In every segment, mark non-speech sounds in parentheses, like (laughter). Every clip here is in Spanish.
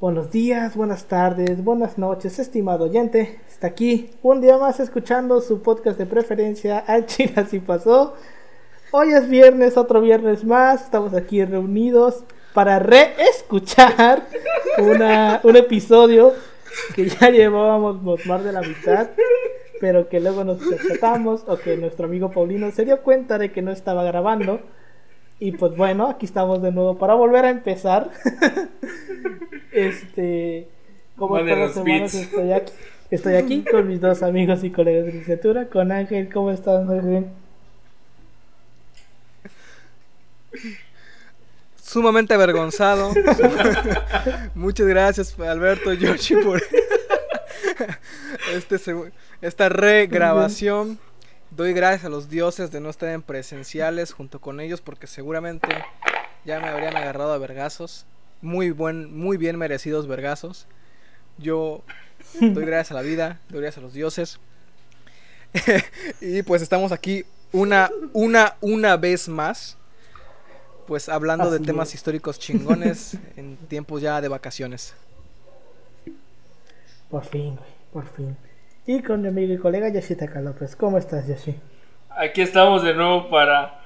Buenos días, buenas tardes, buenas noches, estimado oyente. Está aquí un día más escuchando su podcast de preferencia, Al China si pasó. Hoy es viernes, otro viernes más. Estamos aquí reunidos para reescuchar un episodio que ya llevábamos más de la mitad, pero que luego nos tratamos o que nuestro amigo Paulino se dio cuenta de que no estaba grabando. Y pues bueno, aquí estamos de nuevo para volver a empezar. (laughs) este, como todas las semanas estoy aquí, estoy aquí con mis dos amigos y colegas de licenciatura, con Ángel. ¿Cómo estás, Ángel? Sumamente avergonzado. (laughs) Muchas gracias, Alberto Yoshi, por (laughs) este, esta regrabación. Doy gracias a los dioses de no estar en presenciales junto con ellos porque seguramente ya me habrían agarrado a vergazos. Muy buen, muy bien merecidos vergazos. Yo doy (laughs) gracias a la vida, doy gracias a los dioses. (laughs) y pues estamos aquí una, una, una vez más. Pues hablando de temas históricos chingones (laughs) en tiempos ya de vacaciones. Por fin, por fin y con mi amigo y colega Yoshitaka López. ¿Cómo estás, Yoshi? Aquí estamos de nuevo para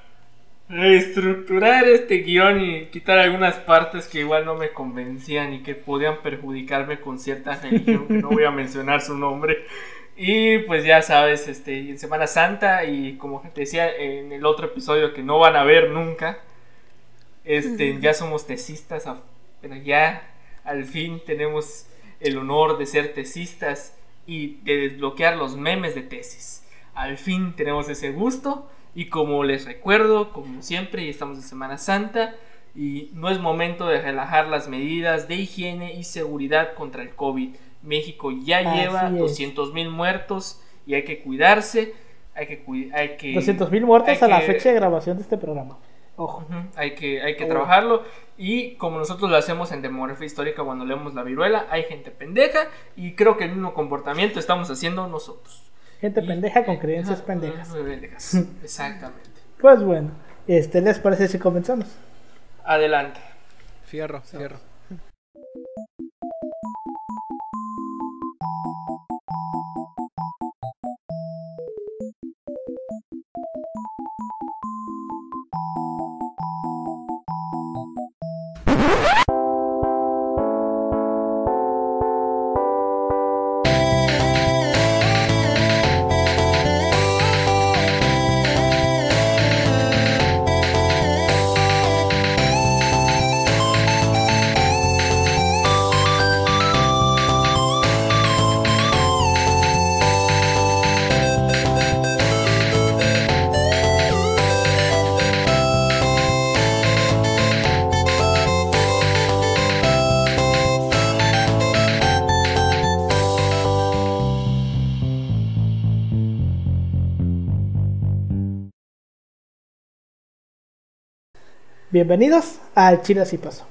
reestructurar este guion y quitar algunas partes que igual no me convencían y que podían perjudicarme con cierta (laughs) religión, que no voy a mencionar su nombre. Y pues ya sabes, este, en Semana Santa y como te decía en el otro episodio que no van a ver nunca, este, ya somos tesistas, pero ya al fin tenemos el honor de ser tesistas y de desbloquear los memes de tesis. Al fin tenemos ese gusto y como les recuerdo, como siempre, estamos en Semana Santa y no es momento de relajar las medidas de higiene y seguridad contra el COVID. México ya lleva 200 mil muertos y hay que cuidarse. Hay que, hay que 200 mil muertos a la fecha de grabación de este programa. Ojo. hay que, hay que trabajarlo. Y como nosotros lo hacemos en demografía histórica cuando leemos la viruela, hay gente pendeja y creo que el mismo comportamiento estamos haciendo nosotros. Gente pendeja con creencias pendejas. (laughs) Exactamente. pues bueno, este, ¿les parece si comenzamos? Adelante. Fierro, fierro. Woo! (laughs) Bienvenidos a Chile y Paso,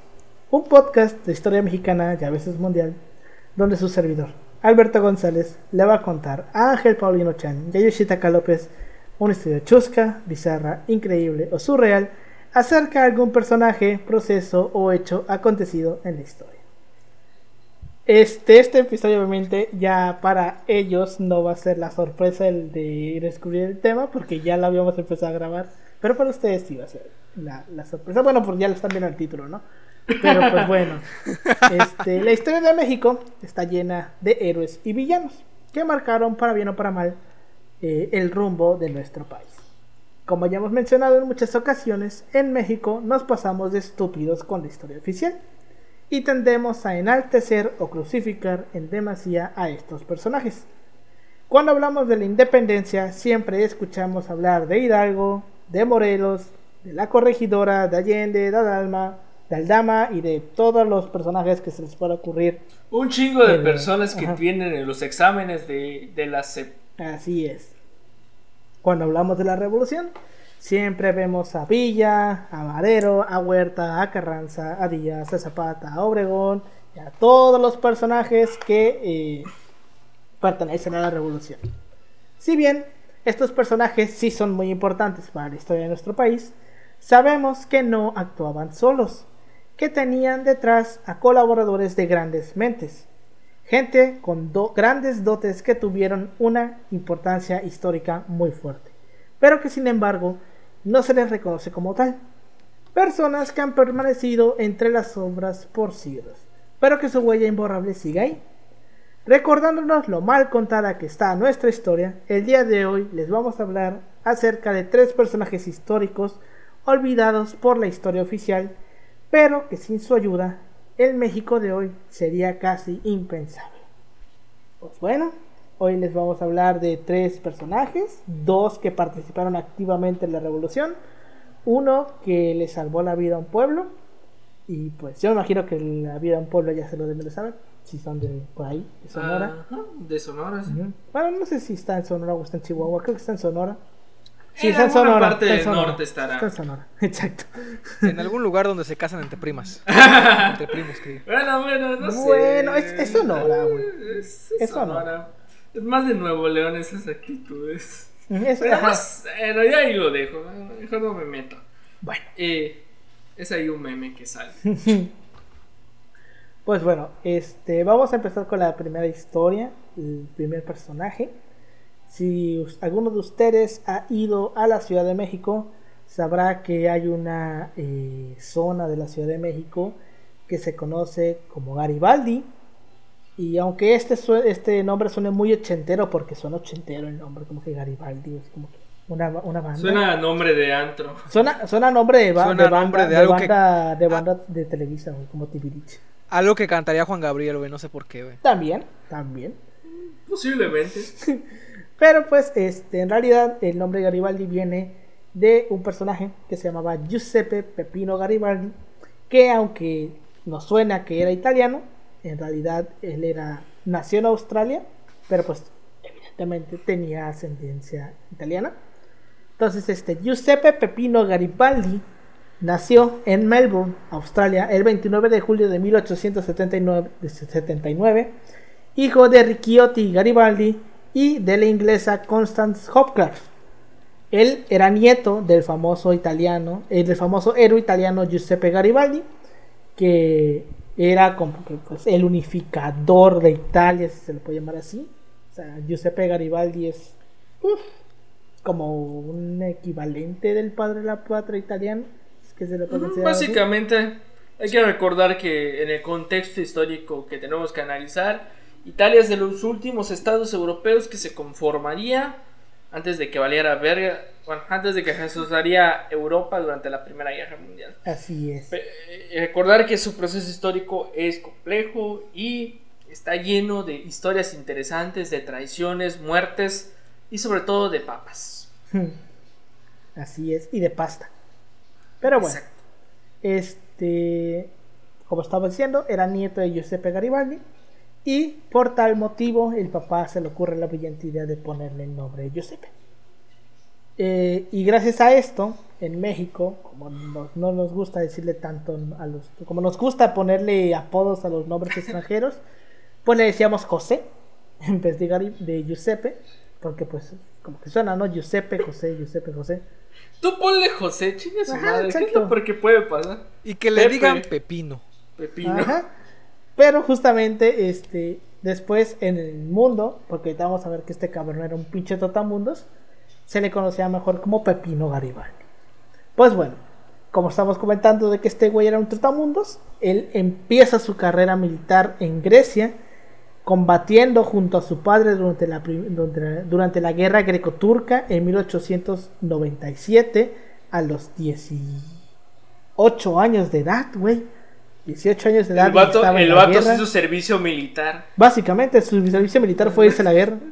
un podcast de historia mexicana y a veces mundial, donde su servidor, Alberto González, le va a contar a Ángel Paulino Chan y a Yoshitaka López una historia chusca, bizarra, increíble o surreal acerca de algún personaje, proceso o hecho acontecido en la historia. Este, este episodio obviamente ya para ellos no va a ser la sorpresa el de descubrir el tema porque ya lo habíamos empezado a grabar, pero para ustedes sí va a ser la, sorpresa. Bueno, pues ya lo están viendo el título, ¿no? Pero pues bueno, (laughs) este, la historia de México está llena de héroes y villanos que marcaron para bien o para mal eh, el rumbo de nuestro país. Como ya hemos mencionado en muchas ocasiones, en México nos pasamos de estúpidos con la historia oficial y tendemos a enaltecer o crucificar en demasía a estos personajes. Cuando hablamos de la independencia, siempre escuchamos hablar de Hidalgo, de Morelos, de la corregidora, de Allende, de Adalma, de Aldama y de todos los personajes que se les pueda ocurrir. Un chingo de personas que tienen en los exámenes de, de la CEP. Así es. Cuando hablamos de la revolución, siempre vemos a Villa, a Madero, a Huerta, a Carranza, a Díaz, a Zapata, a Obregón y a todos los personajes que eh, pertenecen a la revolución. Si bien estos personajes sí son muy importantes para la historia de nuestro país, sabemos que no actuaban solos que tenían detrás a colaboradores de grandes mentes, gente con grandes dotes que tuvieron una importancia histórica muy fuerte, pero que sin embargo no se les reconoce como tal. Personas que han permanecido entre las sombras por siglos, pero que su huella imborrable sigue ahí. Recordándonos lo mal contada que está nuestra historia, el día de hoy les vamos a hablar acerca de tres personajes históricos olvidados por la historia oficial, pero que sin su ayuda el México de hoy sería casi impensable. Pues bueno, hoy les vamos a hablar de tres personajes, dos que participaron activamente en la revolución, uno que le salvó la vida a un pueblo, y pues yo me imagino que la vida un pueblo ya se lo deben de saber si son de por ahí, de Sonora. de Sonora, sí. Bueno, no sé si está en Sonora o está en Chihuahua, creo que está en Sonora. Sí, está en Sonora. parte del norte estará. Está en Sonora, (laughs) exacto. En algún lugar donde se casan entre primas. (laughs) entre primos, que Bueno, bueno, no sé. Bueno, es, Sonora, güey. Es, Sonora. Es más de Nuevo León esas actitudes. Es, Pero bueno, ya ahí lo dejo. Mejor no me meto. Bueno. Eh, es ahí un meme que sale. (laughs) Pues bueno, este, vamos a empezar con la primera historia, el primer personaje. Si alguno de ustedes ha ido a la Ciudad de México, sabrá que hay una eh, zona de la Ciudad de México que se conoce como Garibaldi. Y aunque este, este nombre suene muy ochentero, porque suena ochentero el nombre, como que Garibaldi, es como que una, una banda. Suena nombre de antro. Suena, suena nombre de, banda, de, banda, de, Televisa, como Tibilich. Algo que cantaría Juan Gabriel, güey, no sé por qué, güey. También, también. Posiblemente. (laughs) Pero pues, este, en realidad, el nombre Garibaldi viene de un personaje que se llamaba Giuseppe Pepino Garibaldi, que aunque nos suena que era italiano, en realidad él era nació en Australia, pero pues evidentemente tenía ascendencia italiana. Entonces, este Giuseppe Pepino Garibaldi Nació en Melbourne, Australia, el 29 de julio de 1879, hijo de Ricciotti Garibaldi y de la inglesa Constance Hopcroft. Él era nieto del famoso italiano, eh, del famoso héroe italiano Giuseppe Garibaldi, que era como pues, el unificador de Italia, si se le puede llamar así. Giuseppe Garibaldi es como un equivalente del padre de la patria italiano Básicamente, hay que recordar que en el contexto histórico que tenemos que analizar, Italia es de los últimos estados europeos que se conformaría antes de que valiera verga, bueno, antes de que se asociaría Europa durante la Primera Guerra Mundial. Así es. Eh, recordar que su proceso histórico es complejo y está lleno de historias interesantes, de traiciones, muertes y sobre todo de papas. (laughs) Así es, y de pasta. Pero bueno, este, como estaba diciendo, era nieto de Giuseppe Garibaldi. Y por tal motivo, el papá se le ocurre la brillante idea de ponerle el nombre de Giuseppe. Eh, y gracias a esto, en México, como no nos gusta decirle tanto a los. como nos gusta ponerle apodos a los nombres (laughs) extranjeros, pues le decíamos José en vez de, de Giuseppe, porque pues como que suena, ¿no? Giuseppe, José, Giuseppe, José. Tú ponle José, chingue su madre. Porque puede pasar. Y que le digan Pepino. Pepino. Pero justamente, este, después en el mundo, porque vamos a ver que este cabrón era un pinche totamundos, se le conocía mejor como Pepino Garibaldi. Pues bueno, como estamos comentando de que este güey era un totamundos, él empieza su carrera militar en Grecia combatiendo junto a su padre durante la, durante, la guerra greco-turca en 1897 a los 18 años de edad, güey. 18 años de edad. El vato, el vato hizo su servicio militar. Básicamente, su servicio militar fue irse a la guerra. (laughs)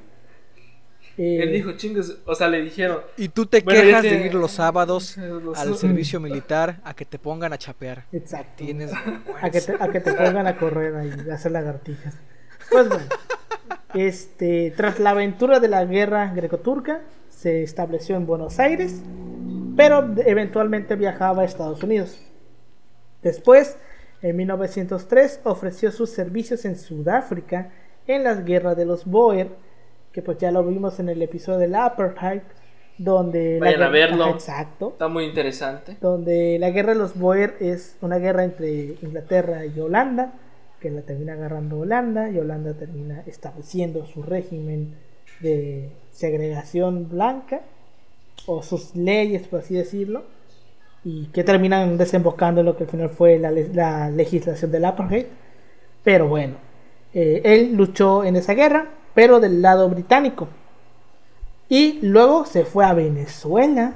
Él eh, dijo, chingas, o sea, le dijeron. Y tú te quejas de ir (laughs) los sábados al servicio militar a que te pongan a chapear. Exacto. Tienes a que, te, a que te (laughs) pongan a correr ahí, a hacer lagartijas. Pues bueno, este, tras la aventura de la guerra greco-turca, se estableció en Buenos Aires, pero eventualmente viajaba a Estados Unidos. Después, en 1903, ofreció sus servicios en Sudáfrica en las guerras de los Boer, que pues ya lo vimos en el episodio del Apartheid, donde la Vayan a guerra- verlo. Exacto Está muy interesante. donde la guerra de los Boer es una guerra entre Inglaterra y Holanda, que la termina agarrando Holanda y Holanda termina estableciendo su régimen de segregación blanca o sus leyes, por así decirlo, y que terminan desembocando en lo que al final fue la, la legislación del apartheid. Pero bueno, eh, él luchó en esa guerra, pero del lado británico. Y luego se fue a Venezuela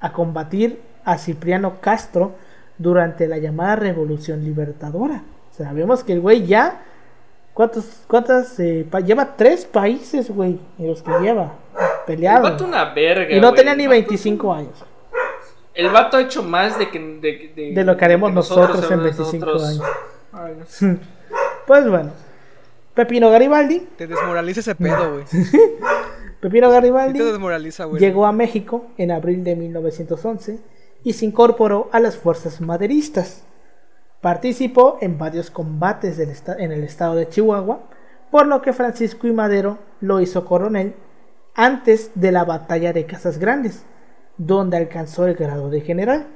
a combatir a Cipriano Castro durante la llamada Revolución Libertadora. Vemos que el güey ya. ¿Cuántos, cuántas? eh, pa- lleva tres países, güey, en los que lleva El peleado. vato una verga. y no tenía ni El vato- 25 años. El vato ha hecho más de que de, de- De lo que haremos que nosotros en nosotros- 25 nosotros- años. Ay, no. (laughs) Pues bueno, Pepino Garibaldi, Te desmoraliza ese pedo, güey. (laughs) Pepino Sí Garibaldi te desmoraliza, güey. llegó a México en abril de 1911 y se incorporó a las fuerzas maderistas. Participó en varios combates en el estado de Chihuahua, por lo que Francisco y Madero lo hizo coronel antes de la batalla de Casas Grandes, donde alcanzó el grado de general.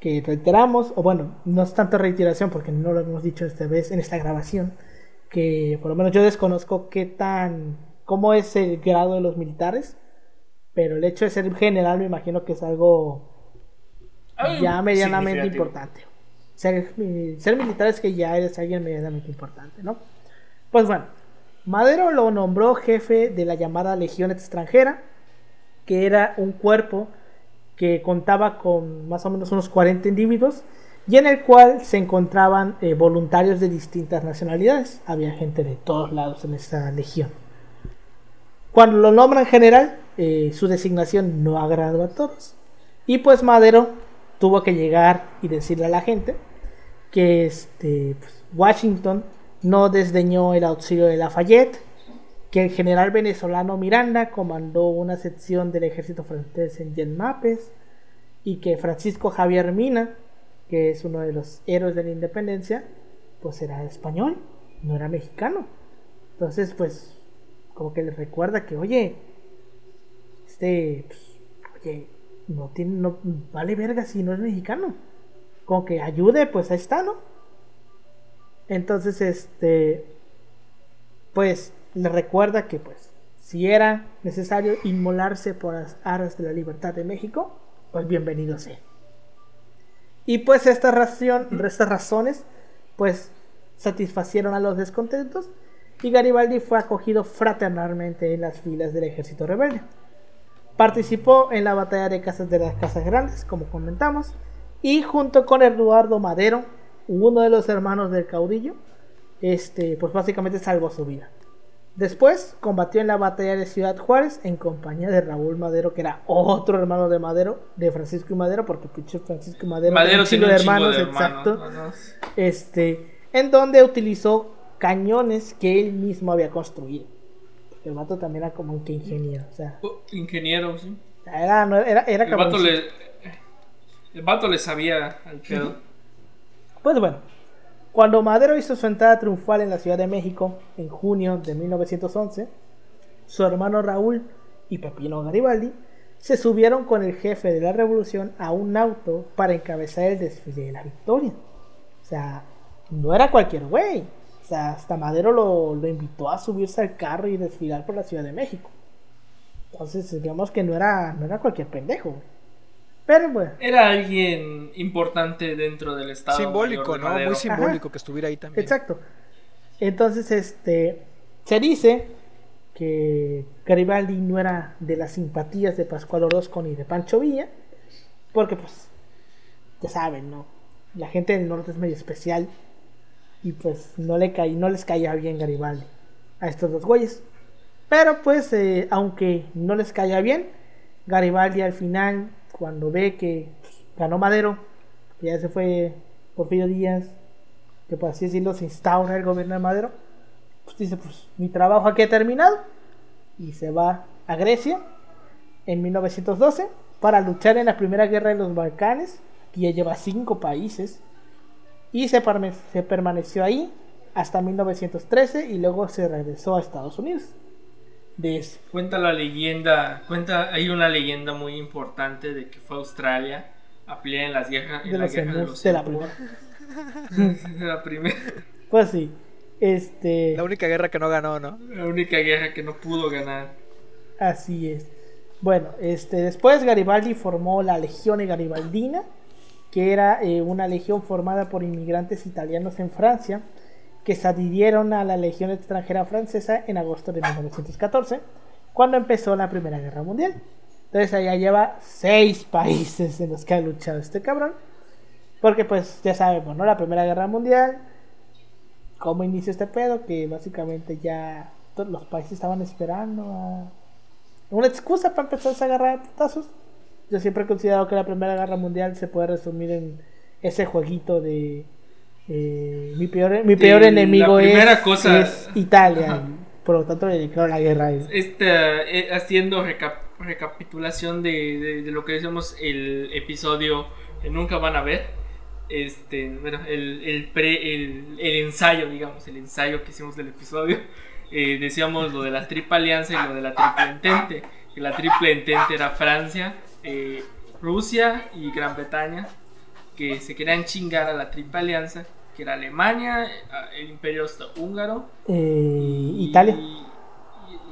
Que reiteramos, o bueno, no es tanto reiteración porque no lo hemos dicho esta vez en esta grabación, que por lo menos yo desconozco qué tan, cómo es el grado de los militares, pero el hecho de ser general me imagino que es algo Ay, ya medianamente importante. Ser, ser militar es que ya eres alguien medianamente importante, ¿no? Pues bueno, Madero lo nombró jefe de la llamada Legión extranjera, que era un cuerpo que contaba con más o menos unos 40 individuos y en el cual se encontraban eh, voluntarios de distintas nacionalidades. Había gente de todos lados en esta legión. Cuando lo nombran general, eh, su designación no agradó a todos. Y pues Madero tuvo que llegar y decirle a la gente que este, pues, Washington no desdeñó el auxilio de Lafayette, que el general venezolano Miranda comandó una sección del ejército francés en Yenmapes y que Francisco Javier Mina, que es uno de los héroes de la independencia, pues era español, no era mexicano. Entonces, pues, como que le recuerda que, oye, este, pues, oye, no tiene, no vale verga si no es mexicano. Como que ayude, pues ahí está, ¿no? Entonces, este, pues le recuerda que, pues, si era necesario inmolarse por las aras de la libertad de México, pues bienvenido sea. Y pues estas razones, pues satisfacieron a los descontentos y Garibaldi fue acogido fraternalmente en las filas del ejército rebelde. Participó en la batalla de Casas de las Casas Grandes, como comentamos, y junto con Eduardo Madero, uno de los hermanos del caudillo, este, pues básicamente salvó su vida. Después combatió en la batalla de Ciudad Juárez en compañía de Raúl Madero, que era otro hermano de Madero, de Francisco y Madero, porque pinche Francisco y Madero, Madero tiene un chingo de hermanos. exacto. ¿no? No. Este, en donde utilizó cañones que él mismo había construido. El vato también era como un que ingeniero, o sea, Oh, Ingeniero, sí. era, era, era El vato, le, el vato le sabía al pedo. Pues bueno, cuando Madero hizo su entrada triunfal en la Ciudad de México en junio de 1911, su hermano Raúl y Pepino Garibaldi se subieron con el jefe de la revolución a un auto para encabezar el desfile de la victoria. O sea, no era cualquier güey. Hasta Madero lo, lo invitó a subirse al carro y desfilar por la Ciudad de México. Entonces, digamos que no era, no era cualquier pendejo. Pero bueno. Era alguien importante dentro del estado. Simbólico, Mayor de ¿no? Muy simbólico que estuviera ahí también. Exacto. Entonces, este, se dice que Garibaldi no era de las simpatías de Pascual Orozco ni de Pancho Villa, porque pues, ya saben, ¿no? La gente del norte es medio especial y pues no, le caí, no les caía bien Garibaldi a estos dos güeyes. Pero pues, eh, aunque no les caía bien, Garibaldi al final, cuando ve que pues, ganó Madero, que ya se fue Porfirio Díaz, que por así decirlo se instaura el gobierno de Madero, pues dice, pues mi trabajo aquí ha terminado y se va a Grecia en 1912 para luchar en la primera guerra de los Balcanes, que ya lleva cinco países, y se, permaneció ahí hasta 1913 y luego se regresó a Estados Unidos. de eso. Cuenta la leyenda, cuenta, hay una leyenda muy importante de que fue a Australia a pelear en las guerras, De la guerra de emus, los de la. De (laughs) la primera, Pues sí. Este. La única guerra que no ganó, ¿no? la única guerra que no pudo ganar. Así es. Bueno, este, después Garibaldi formó la Legione Garibaldina, que era eh, una legión formada por inmigrantes italianos en Francia, que se adhirieron a la Legión extranjera francesa en agosto de 1914, cuando empezó la Primera Guerra Mundial. Entonces allá lleva seis (laughs) países en los que ha luchado este cabrón. Porque pues ya sabemos, ¿no? La Primera Guerra Mundial, cómo inició este pedo, que básicamente ya todos los países estaban esperando a una excusa para empezar a agarrar a putazos. Yo siempre he considerado que la Primera Guerra Mundial se puede resumir en ese jueguito de eh, mi peor, mi De peor la enemigo primera es, cosa- es Italia. Ajá. por lo tanto le declaro la guerra a. Esta, eh, haciendo recap- recapitulación de, de- de lo que decíamos el episodio que nunca van a ver. Este, bueno, el, el, pre, el, el ensayo, digamos, el ensayo que hicimos del episodio. (laughs) eh, decíamos lo de la triple alianza y lo de la triple entente. Que la triple entente era Francia, eh, Rusia y Gran Bretaña. Que se querían chingar a la triple alianza. Que era Alemania, eh, el imperio húngaro Eh, y- Italia. y-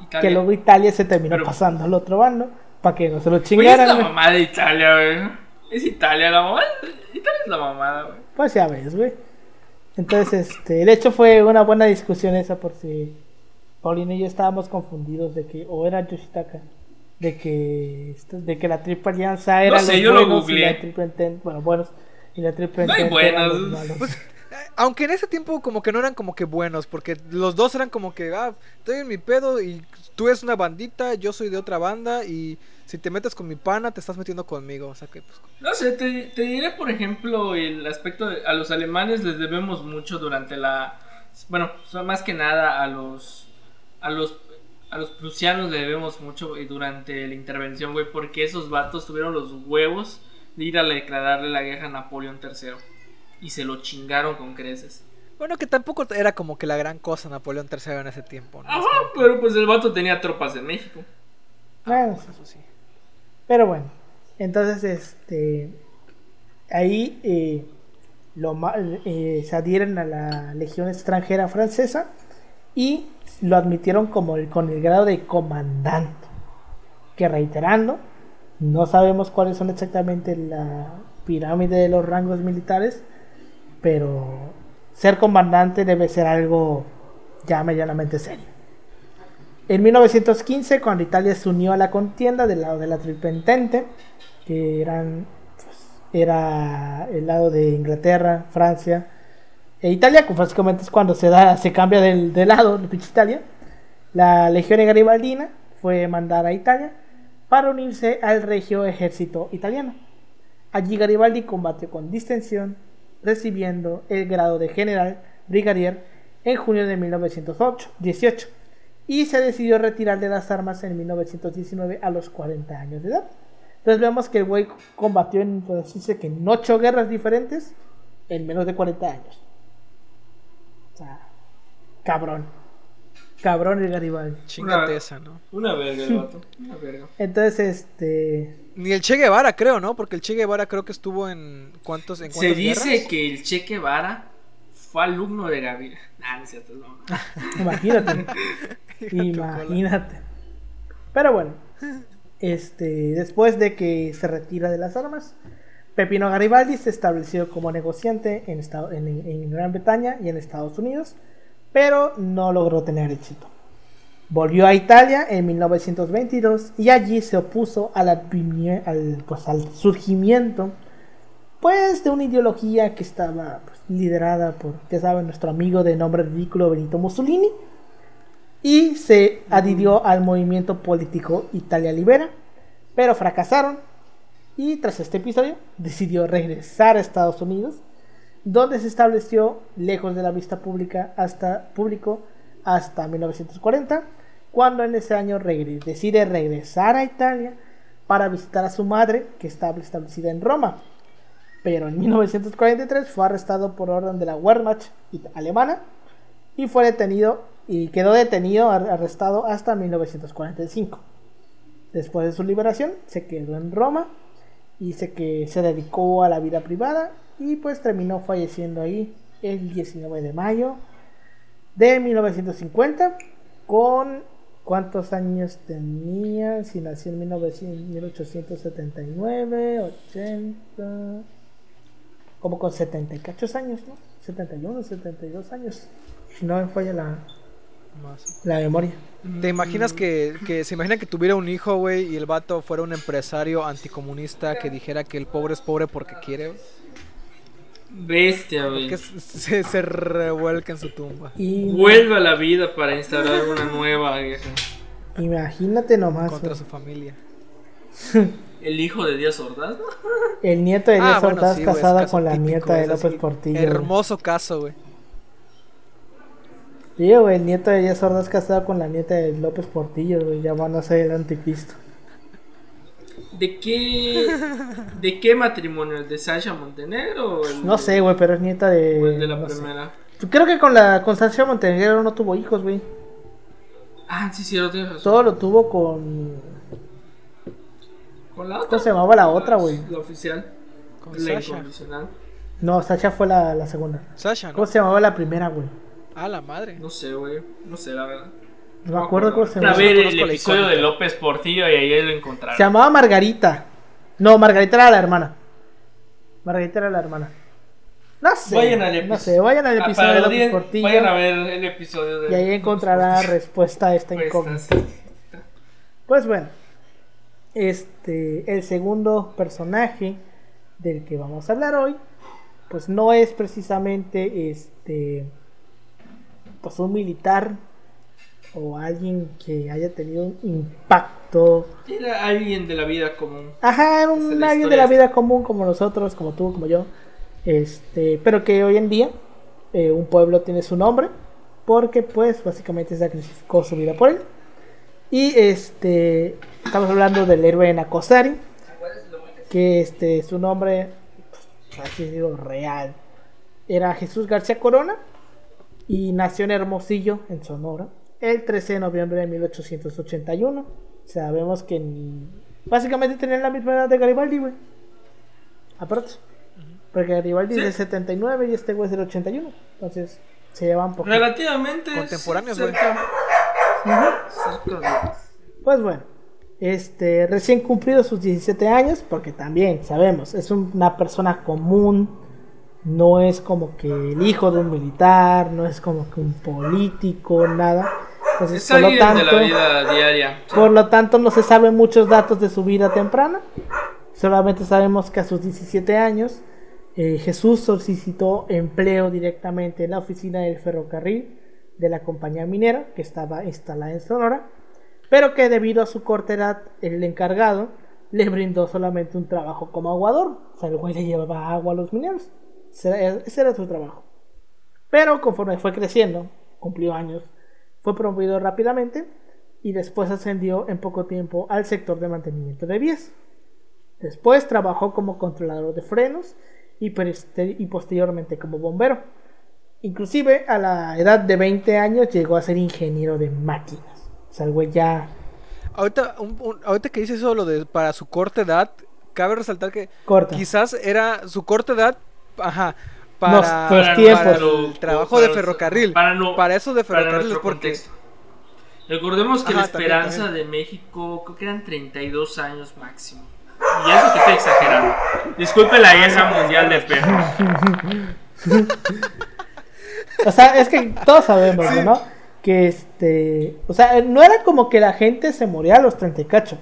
Italia. Que luego Italia se terminó Pero- pasando al otro bando para que no se lo Güey, es chingaran. la mamada de Italia, güey. Es Italia, la mamada. Italia es la mamada, güey. Pues ya ves, güey. Entonces, este, de hecho fue una buena discusión esa por si Paulina y yo estábamos confundidos de que, o era Yoshitaka, de que, de que la triple alianza era sé, los yo lo buenos y googleé. la triple entente, bueno, buenos, y la triple No hay buenos. Pues, eh, aunque en ese tiempo como que no eran como que buenos, porque los dos eran como que, ah, estoy en mi pedo y tú eres una bandita, yo soy de otra banda y si te metes con mi pana te estás metiendo conmigo, o sea que pues, No sé, te, te diré, por ejemplo, el aspecto de, a los alemanes les debemos mucho durante la. Bueno, son más que nada a los. A los. A los prusianos le debemos mucho durante la intervención, güey, porque esos vatos tuvieron los huevos de ir a declararle la guerra a Napoleón III. Y se lo chingaron con creces. bueno, que tampoco era como que la gran cosa Napoleón III en ese tiempo, ¿no? Ajá, pero pues el vato tenía tropas en México. Bueno, pues, eso sí. Pero bueno, entonces este ahí eh, lo, eh, se adhieren a la Legión extranjera francesa y lo admitieron como con el grado de comandante. Que reiterando, no sabemos cuáles son exactamente la pirámide de los rangos militares, pero ser comandante debe ser algo ya medianamente serio. En 1915, cuando Italia se unió a la contienda del lado de la Triple Entente, que eran, pues, era el lado de Inglaterra, Francia e Italia, que básicamente es cuando se da, se cambia del, de lado, de Italia, la Legión Garibaldina fue mandada a Italia para unirse al regio ejército italiano. Allí Garibaldi combatió con distinción, recibiendo el grado de general brigadier en junio de 1918 y se decidió retirar de las armas en 1919 a los 40 años de edad. Entonces vemos que el güey combatió en, decirse que en 8 guerras diferentes en menos de 40 años. Cabrón. Cabrón el Garibaldi. Chingate Una- esa, ¿no? Una verga el vato. (laughs) Una verga. Entonces, este... Ni el Che Guevara, creo, ¿no? Porque el Che Guevara creo que estuvo en cuántos en Se cuántas dice guerras? que el Che Guevara fue alumno de Gabriel. Nah, no es cierto, no. (laughs) Imagínate. (laughs) Imagínate. Pero bueno, este, después de que se retira de las armas, Pepino Garibaldi se estableció como negociante en, Estado- en- en Gran Bretaña y en Estados Unidos, pero no logró tener éxito. Volvió a Italia en 1922 y allí se opuso al, pues, al surgimiento pues de una ideología que estaba pues, liderada por, ya saben, nuestro amigo de nombre ridículo Benito Mussolini y se adhirió al movimiento político Italia Libera, pero fracasaron y tras este episodio decidió regresar a Estados Unidos, donde se estableció lejos de la vista pública hasta público hasta 1940, cuando en ese año decide regresar a Italia para visitar a su madre, que estaba establecida en Roma. Pero en 1943 fue arrestado por orden de la Wehrmacht alemana y fue detenido y quedó detenido, ar- arrestado hasta 1945. Después de su liberación, se quedó en Roma y dice que se dedicó a la vida privada y pues terminó falleciendo ahí el 19 de mayo de 1950 con cuántos años tenía si nació en 1900 1879 80 como con 70 y cachos años ¿no? 71 72 años. Si no me falla la, la memoria. ¿Te imaginas que, que se imagina que tuviera un hijo, güey, y el vato fuera un empresario anticomunista que dijera que el pobre es pobre porque quiere? Bestia, güey. Que se, se revuelca en su tumba. y Vuelve a la vida para instaurar una nueva guerra. imagínate nomás Contra su familia. (laughs) El hijo de Díaz Ordaz, ¿no? el nieto de Díaz Ah, bueno, Ordaz sí, casada con la típico, nieta de López Portillo. Hermoso caso, güey. Sí, güey, el nieto de Díaz Ordaz casado con la nieta de López Portillo, güey, ya van a ser el anticristo. ¿De qué, ¿De qué matrimonio? ¿El de Sasha Montenegro o el No sé, güey, pero es nieta de... o el de la no sé. primera? Creo que con la Constancia Montenegro no tuvo hijos, güey. Ah, sí, sí, lo tienes razón. Todo lo tuvo con... ¿Con la otra? ¿Cómo se llamaba la otra, güey? La oficial. Con la Sasha. incondicional. No, Sasha fue la, la segunda. Sasha, ¿no? ¿Cómo se llamaba la primera, güey? Ah, la madre. No sé, güey. No sé, la verdad. No me acuerdo cómo se A llamaba. ver No el episodio de López Portillo y ahí lo encontraron. Se llamaba Margarita. No, Margarita era la hermana. Margarita era la hermana. No sé. Vayan al no episodio. sé, vayan al episodio de López Portillo. Vayan a ver el episodio de Y ahí encontrará respuesta a esta incógnita. Pues bueno, este, el segundo personaje del que vamos a hablar hoy, pues no es precisamente este, pues un militar o alguien que haya tenido un impacto. Era alguien de la vida común. Ajá, era un alguien de la esta. vida común como nosotros, como tú, como yo. Este, pero que hoy en día eh, un pueblo tiene su nombre porque pues básicamente sacrificó su vida por él. Y este, estamos hablando del héroe Nakosari, que este, su nombre, pues, así digo, real, era Jesús García Corona y nació en Hermosillo, en Sonora, el 13 de noviembre de 1881. Sabemos que en- básicamente tenían la misma edad de Garibaldi, güey. Aparte. Porque Garibaldi Sí. es del 79 y este güey es del 81. Entonces, se llevan poco. Relativamente. Contemporáneos, de- Pues bueno, este, recién cumplido sus 17 años, porque también sabemos, es un- una persona común, no es como que el hijo de un militar, no es como que un político, nada. Entonces, Es por lo alguien de tanto, la vida diaria. por lo tanto, no se saben muchos datos de su vida temprana. Solamente sabemos que a sus 17 años eh, Jesús solicitó empleo directamente en la oficina del ferrocarril de la compañía minera que estaba instalada en Sonora, pero que debido a su corta edad el encargado le brindó solamente un trabajo como aguador. O sea, el güey le llevaba agua a los mineros. Ese era, ese era su trabajo. Pero conforme fue creciendo, cumplió años, fue promovido rápidamente y después ascendió en poco tiempo al sector de mantenimiento de vías. Después trabajó como controlador de frenos y, posteriormente como bombero. Inclusive a la edad de 20 años llegó a ser ingeniero de máquinas. O sea, el güey ya Ahorita, un- un- ahorita que dices eso, lo de para su corta edad, cabe resaltar que corta. quizás era su corta edad, ajá, para, Los- para tiempos. el trabajo para de ferrocarril. Para, no, Para eso de para ferrocarril es nuestro porque contexto. Recordemos que Ajá, la también, esperanza también. de México creo que eran 32 años máximo. Y eso que estoy exagerando. Disculpe la guerra mundial de perros. (laughs) O sea, es que todos sabemos, ¿no? Que este. O sea, no era como que la gente se moría a los 30 y cacho.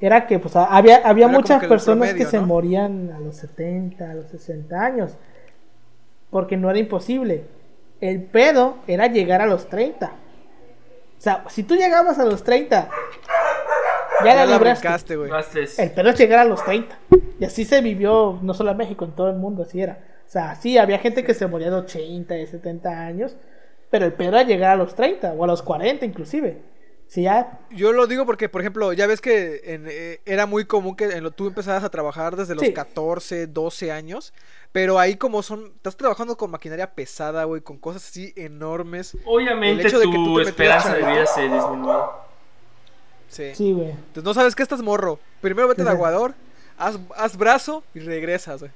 Era que, pues, había, había Era muchas que personas promedio, que se ¿no? morían a los 70, a los 60 años. Porque no era imposible. El pedo era llegar a los 30. O sea, si tú llegabas a los 30, ya, ya la la libraste. güey. El pedo es llegar a los 30. Y así se vivió, no solo en México, en todo el mundo, así era. O sea, sí, había gente que se moría de 80, de 70 años, pero el pedo era llegar a los 30 o a los 40 inclusive. Si ya, Yo lo digo porque, por ejemplo, ya ves que en, eh, era muy común que en lo, tú empezabas a trabajar desde los Sí. 14, 12 años, Pero ahí como son, estás trabajando con maquinaria pesada, güey, con cosas así enormes. Obviamente El hecho de que tú tu te esperanza de vida se disminuye. Sí. Sí, güey. Entonces no sabes que estás morro. Primero vete de Ajá. aguador, haz, haz brazo y regresas, güey.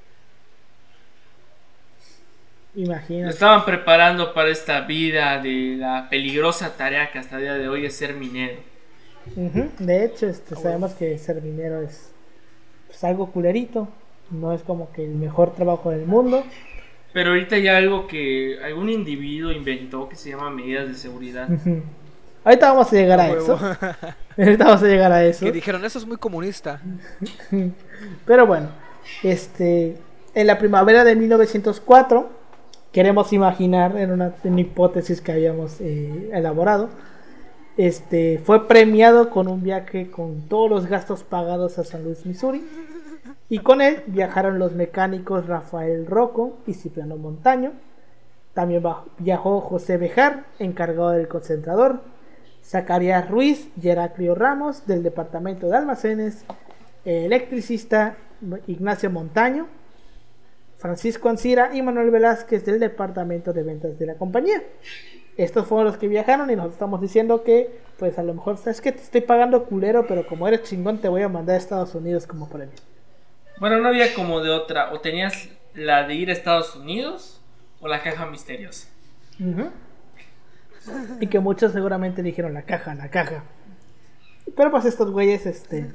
Lo Imagínate. estaban preparando para esta vida de la peligrosa tarea que hasta el día de hoy es ser minero. De hecho, este, Ah, sabemos que ser minero es pues, algo culerito. No es como que el mejor trabajo del mundo. Pero ahorita hay algo que algún individuo inventó que se llama medidas de seguridad. Ahorita vamos a llegar a eso. (laughs) Ahorita vamos a llegar a eso. que dijeron, eso es muy comunista. (laughs) Pero bueno, este, en la primavera de 1904, queremos imaginar, en una, en una hipótesis que habíamos eh, elaborado, este, fue premiado con un viaje con todos los gastos pagados a San Luis, Missouri. Y con él viajaron los mecánicos Rafael Rocco y Cipriano Montaño. También viajó José Bejar, encargado del concentrador. Zacarías Ruiz y Heraclio Ramos, del departamento de almacenes. Electricista Ignacio Montaño. Francisco Ancira y Manuel Velázquez, del departamento de ventas de la compañía. Estos fueron los que viajaron y nos estamos diciendo que, pues a lo mejor, sabes que te estoy pagando culero, pero como eres chingón, te voy a mandar a Estados Unidos como premio. Bueno, no había como de otra. O tenías la de ir a Estados Unidos o la caja misteriosa. Y que muchos seguramente dijeron la caja, la caja. Pero pues estos güeyes, este,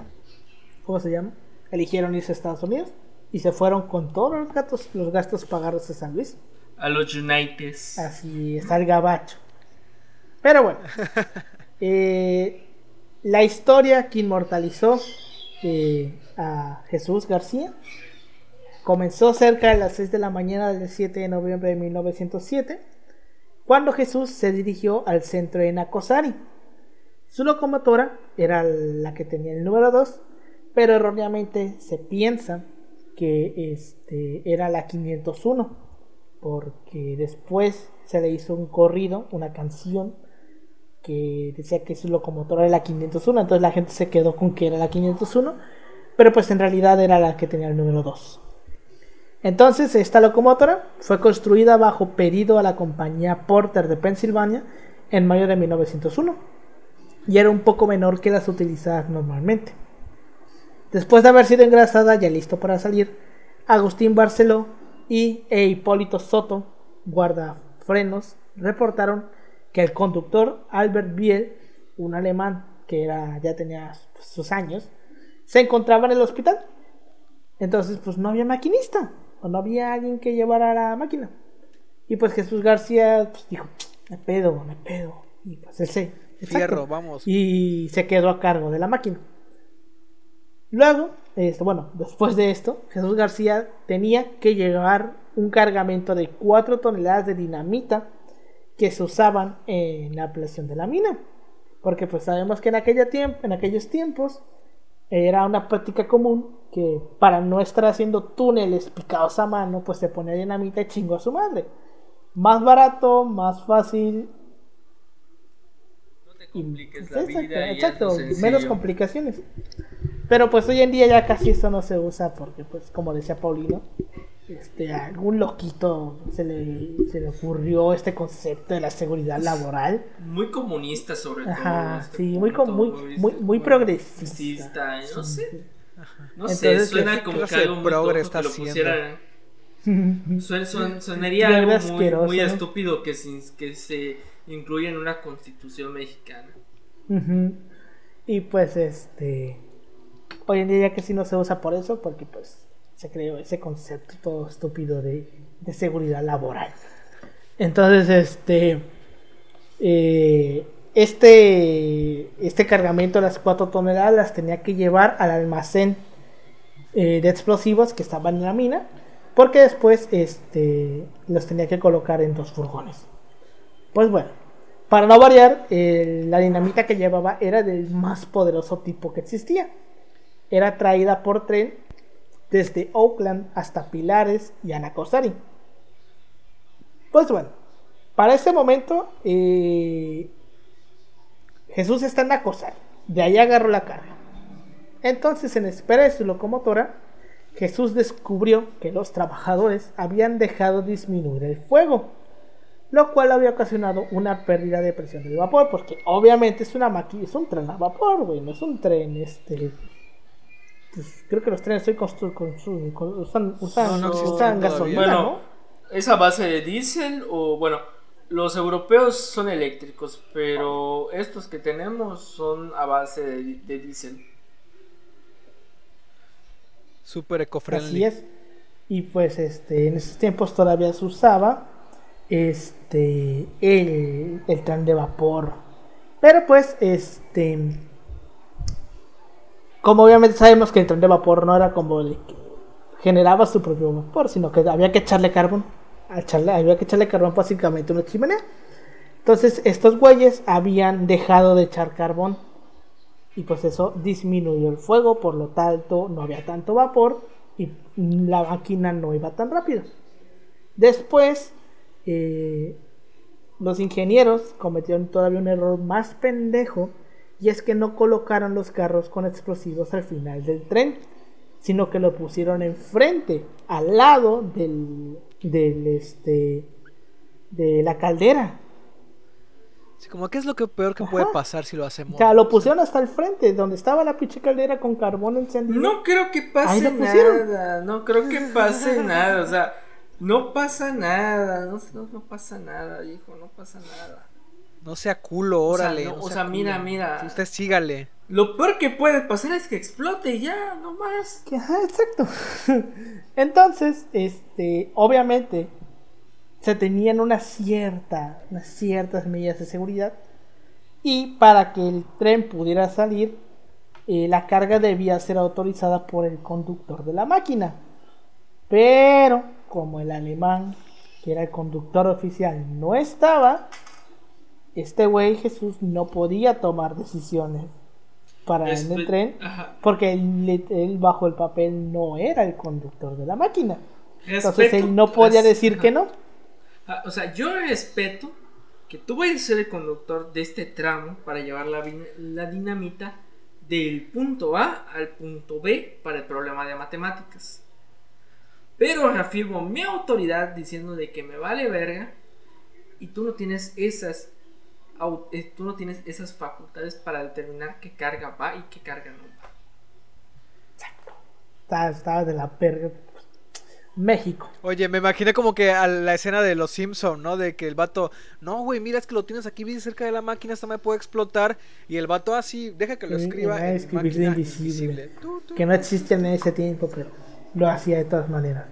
¿cómo se llama? Eligieron irse a Estados Unidos y se fueron con todos los gastos, los gastos pagados a San Luis. A los United. Así está el gabacho. Pero bueno, (laughs) eh, la historia que inmortalizó eh, a Jesús García comenzó cerca de las 6 de la mañana del 7 de noviembre de 1907, cuando Jesús se dirigió al centro de Nacosari. Su locomotora era la que tenía el número 2, pero erróneamente se piensa que este, era la 501 porque después se le hizo un corrido, una canción que decía que su locomotora era la 501, entonces la gente se quedó con que era la 501, pero pues en realidad era la que tenía el número 2. Entonces esta locomotora fue construida bajo pedido a la compañía Porter de Pensilvania en mayo de 1901 y era un poco menor que las utilizadas normalmente. Después de haber sido engrasada ya listo para salir, Agustín Barceló y e Hipólito Soto, guardafrenos, reportaron que el conductor Albert Biel, un alemán que era, ya tenía sus años, se encontraba en el hospital. Entonces, pues no había maquinista, o no había alguien que llevara la máquina. Y pues Jesús García pues, dijo, me pedo, me pedo. Y pues él se... Fierro, vamos. Y se quedó a cargo de la máquina. Luego, este, bueno, después de esto, Jesús García tenía que llevar un cargamento de 4 toneladas de dinamita que se usaban en la ampliación de la mina. Porque pues sabemos que en, aquella tiemp- en aquellos tiempos era una práctica común que para no estar haciendo túneles picados a mano, pues se ponía dinamita y chingó a su madre. Más barato, más fácil No te compliques exacto, la vida. exacto, hazlo sencillo. menos complicaciones. Pero pues hoy en día ya casi esto no se usa porque pues como decía Paulino, este a algún loquito se le, se le ocurrió este concepto de la seguridad laboral. Muy comunista sobre Ajá, todo. este sí, muy punto, muy- muy- muy progresista. progresista, No Sí, sé. sí. No Entonces, sé, suena ¿qué como que algo muy está que lo pusieran. (laughs) Suen- suen- sonaría De algo muy, muy ¿no? estúpido que se, que se incluya en una constitución mexicana. Y pues este hoy en día ya casi no se usa por eso porque pues se creó ese concepto todo estúpido de, de seguridad laboral. Entonces este eh, este este cargamento de las 4 toneladas las tenía que llevar al almacén eh, de explosivos que estaban en la mina porque después este los tenía que colocar en dos furgones. Pues bueno, para no variar, la dinamita que llevaba era del más poderoso tipo que existía. Era traída por tren desde Oakland hasta Pilares y Anacosari. Pues bueno, para ese momento eh, Jesús está en Anacosari. De ahí agarró la carga. Entonces, en espera de su locomotora, Jesús descubrió que los trabajadores habían dejado disminuir el fuego, lo cual había ocasionado una pérdida de presión del vapor, porque obviamente es una máquina, es un tren a vapor, güey, no es un tren este pues, creo que los trenes hoy constru- constru- con- usan, usan, No, no usan gasolina, Bueno, ¿no? ¿es a base de diésel o bueno? Los europeos son eléctricos, pero estos que tenemos son a base de, de diésel. Súper eco-friendly. Así es. Y pues este, en esos tiempos todavía se usaba este el, el tren de vapor. Pero pues este como obviamente sabemos que el tren de vapor no era como de que generaba su propio vapor, sino que había que echarle carbón. Echarle- había que echarle carbón básicamente a una chimenea. Entonces estos güeyes habían dejado de echar carbón y pues eso disminuyó el fuego, por lo tanto no había tanto vapor y la máquina no iba tan rápido. Después, eh, los ingenieros cometieron todavía un error más pendejo y es que no colocaron los carros con explosivos al final del tren, sino que lo pusieron enfrente, al lado del, del este, de la caldera. Sí, como, ¿qué es lo que peor que puede pasar si lo hacemos? O sea, lo pusieron hasta el frente, donde estaba la pinche caldera con carbón encendido. No creo que pase nada, no creo que pase nada, o sea, no pasa nada, no, no, no pasa nada, hijo, no pasa nada. No sea culo, O sea, órale. no, no o sea mira, mira. Sí, Usted sígale. Lo peor que puede pasar es que explote y ya, no más. Que, ajá, exacto. (laughs) Entonces, este, obviamente, se tenían una cierta, unas ciertas medidas de seguridad. Y para que el tren pudiera salir, eh, la carga debía ser autorizada por el conductor de la máquina. Pero, como el alemán, que era el conductor oficial, no estaba, este güey Jesús no podía tomar decisiones para en el tren Ajá. porque él, él bajo el papel no era el conductor de la máquina. Entonces él no podía decir que no. Ah, O sea, yo respeto que tú vayas a ser el conductor de este tramo para llevar la, dinamita del punto A al punto B para el problema de matemáticas. Pero reafirmo mi autoridad diciendo de que me vale verga y tú no tienes esas tú no tienes esas facultades para determinar qué carga va y qué carga no va. Estaba, estaba de la verga. México. Oye, me imaginé como que a la escena de los Simpson, ¿no? De que el vato, no, güey, mira, es que lo tienes aquí bien cerca de la máquina, esta me puede explotar. Y el vato así, deja que lo escriba en escribir máquina invisible. Que no existe en ese tiempo, pero lo hacía de todas maneras.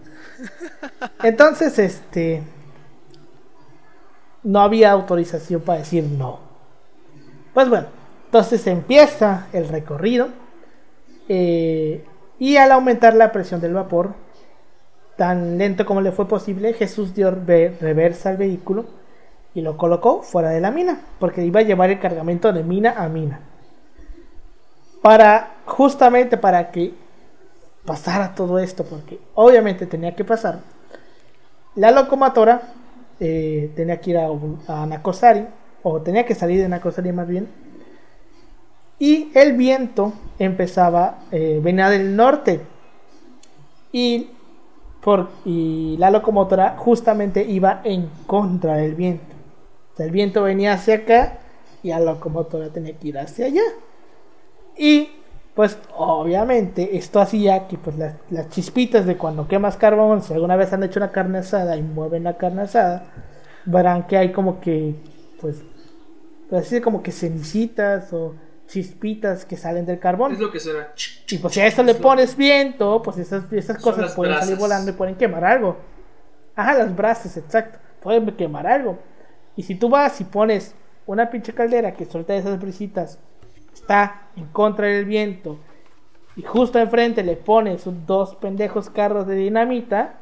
(laughs) Entonces, este. No había autorización para decir no. Pues bueno, entonces empieza el recorrido. eh, y al aumentar la presión del vapor, tan lento como le fue posible, Jesús dio re- reversa al vehículo y lo colocó fuera de la mina, porque iba a llevar el cargamento de mina a mina. Para, justamente para que pasara todo esto, porque obviamente tenía que pasar. La locomotora eh, tenía que ir a, Nacosari, o tenía que salir de Nacosari más bien. Y el viento empezaba, eh, venía del norte. Y, por, y la locomotora justamente iba en contra del viento. O sea, el viento venía hacia acá y la locomotora tenía que ir hacia allá. Y pues obviamente esto hacía que pues las, las chispitas de cuando quemas carbón, si alguna vez han hecho una carne asada y mueven la carne asada, verán que hay como que pues, pues así como que cenicitas o chispitas que salen del carbón. Es lo que suena. Y pues si a eso le Es pones viento, pues esas, esas cosas pueden salir volando y pueden quemar algo. Ajá, las brasas, exacto. Pueden quemar algo. Y si tú vas y pones una pinche caldera que suelta esas brisitas, está en contra del viento, y justo enfrente le pones un- dos pendejos carros de dinamita,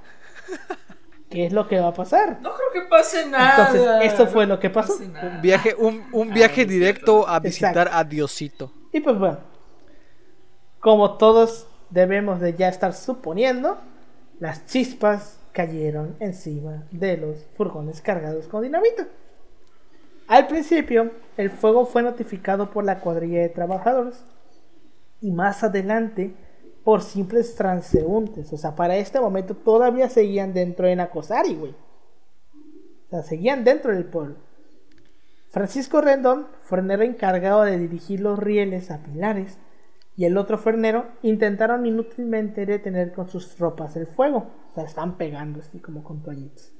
(laughs) ¿qué es lo que va a pasar? No creo que pase nada. Entonces, esto fue No lo que pasó. Un viaje, un, un viaje Ah, es directo a visitar Exacto. a Diosito. Y pues bueno, como todos debemos de ya estar suponiendo, las chispas cayeron encima de los furgones cargados con dinamita. Al principio, el fuego fue notificado por la cuadrilla de trabajadores y más adelante por simples transeúntes. O sea, para este momento todavía seguían dentro de Nacosari, güey. O sea, seguían dentro del pueblo. Francisco Rendón, frenero encargado de dirigir los rieles a Pilares, y el otro fernero intentaron inútilmente detener con sus tropas el fuego. O sea, están pegando así como con toallitas.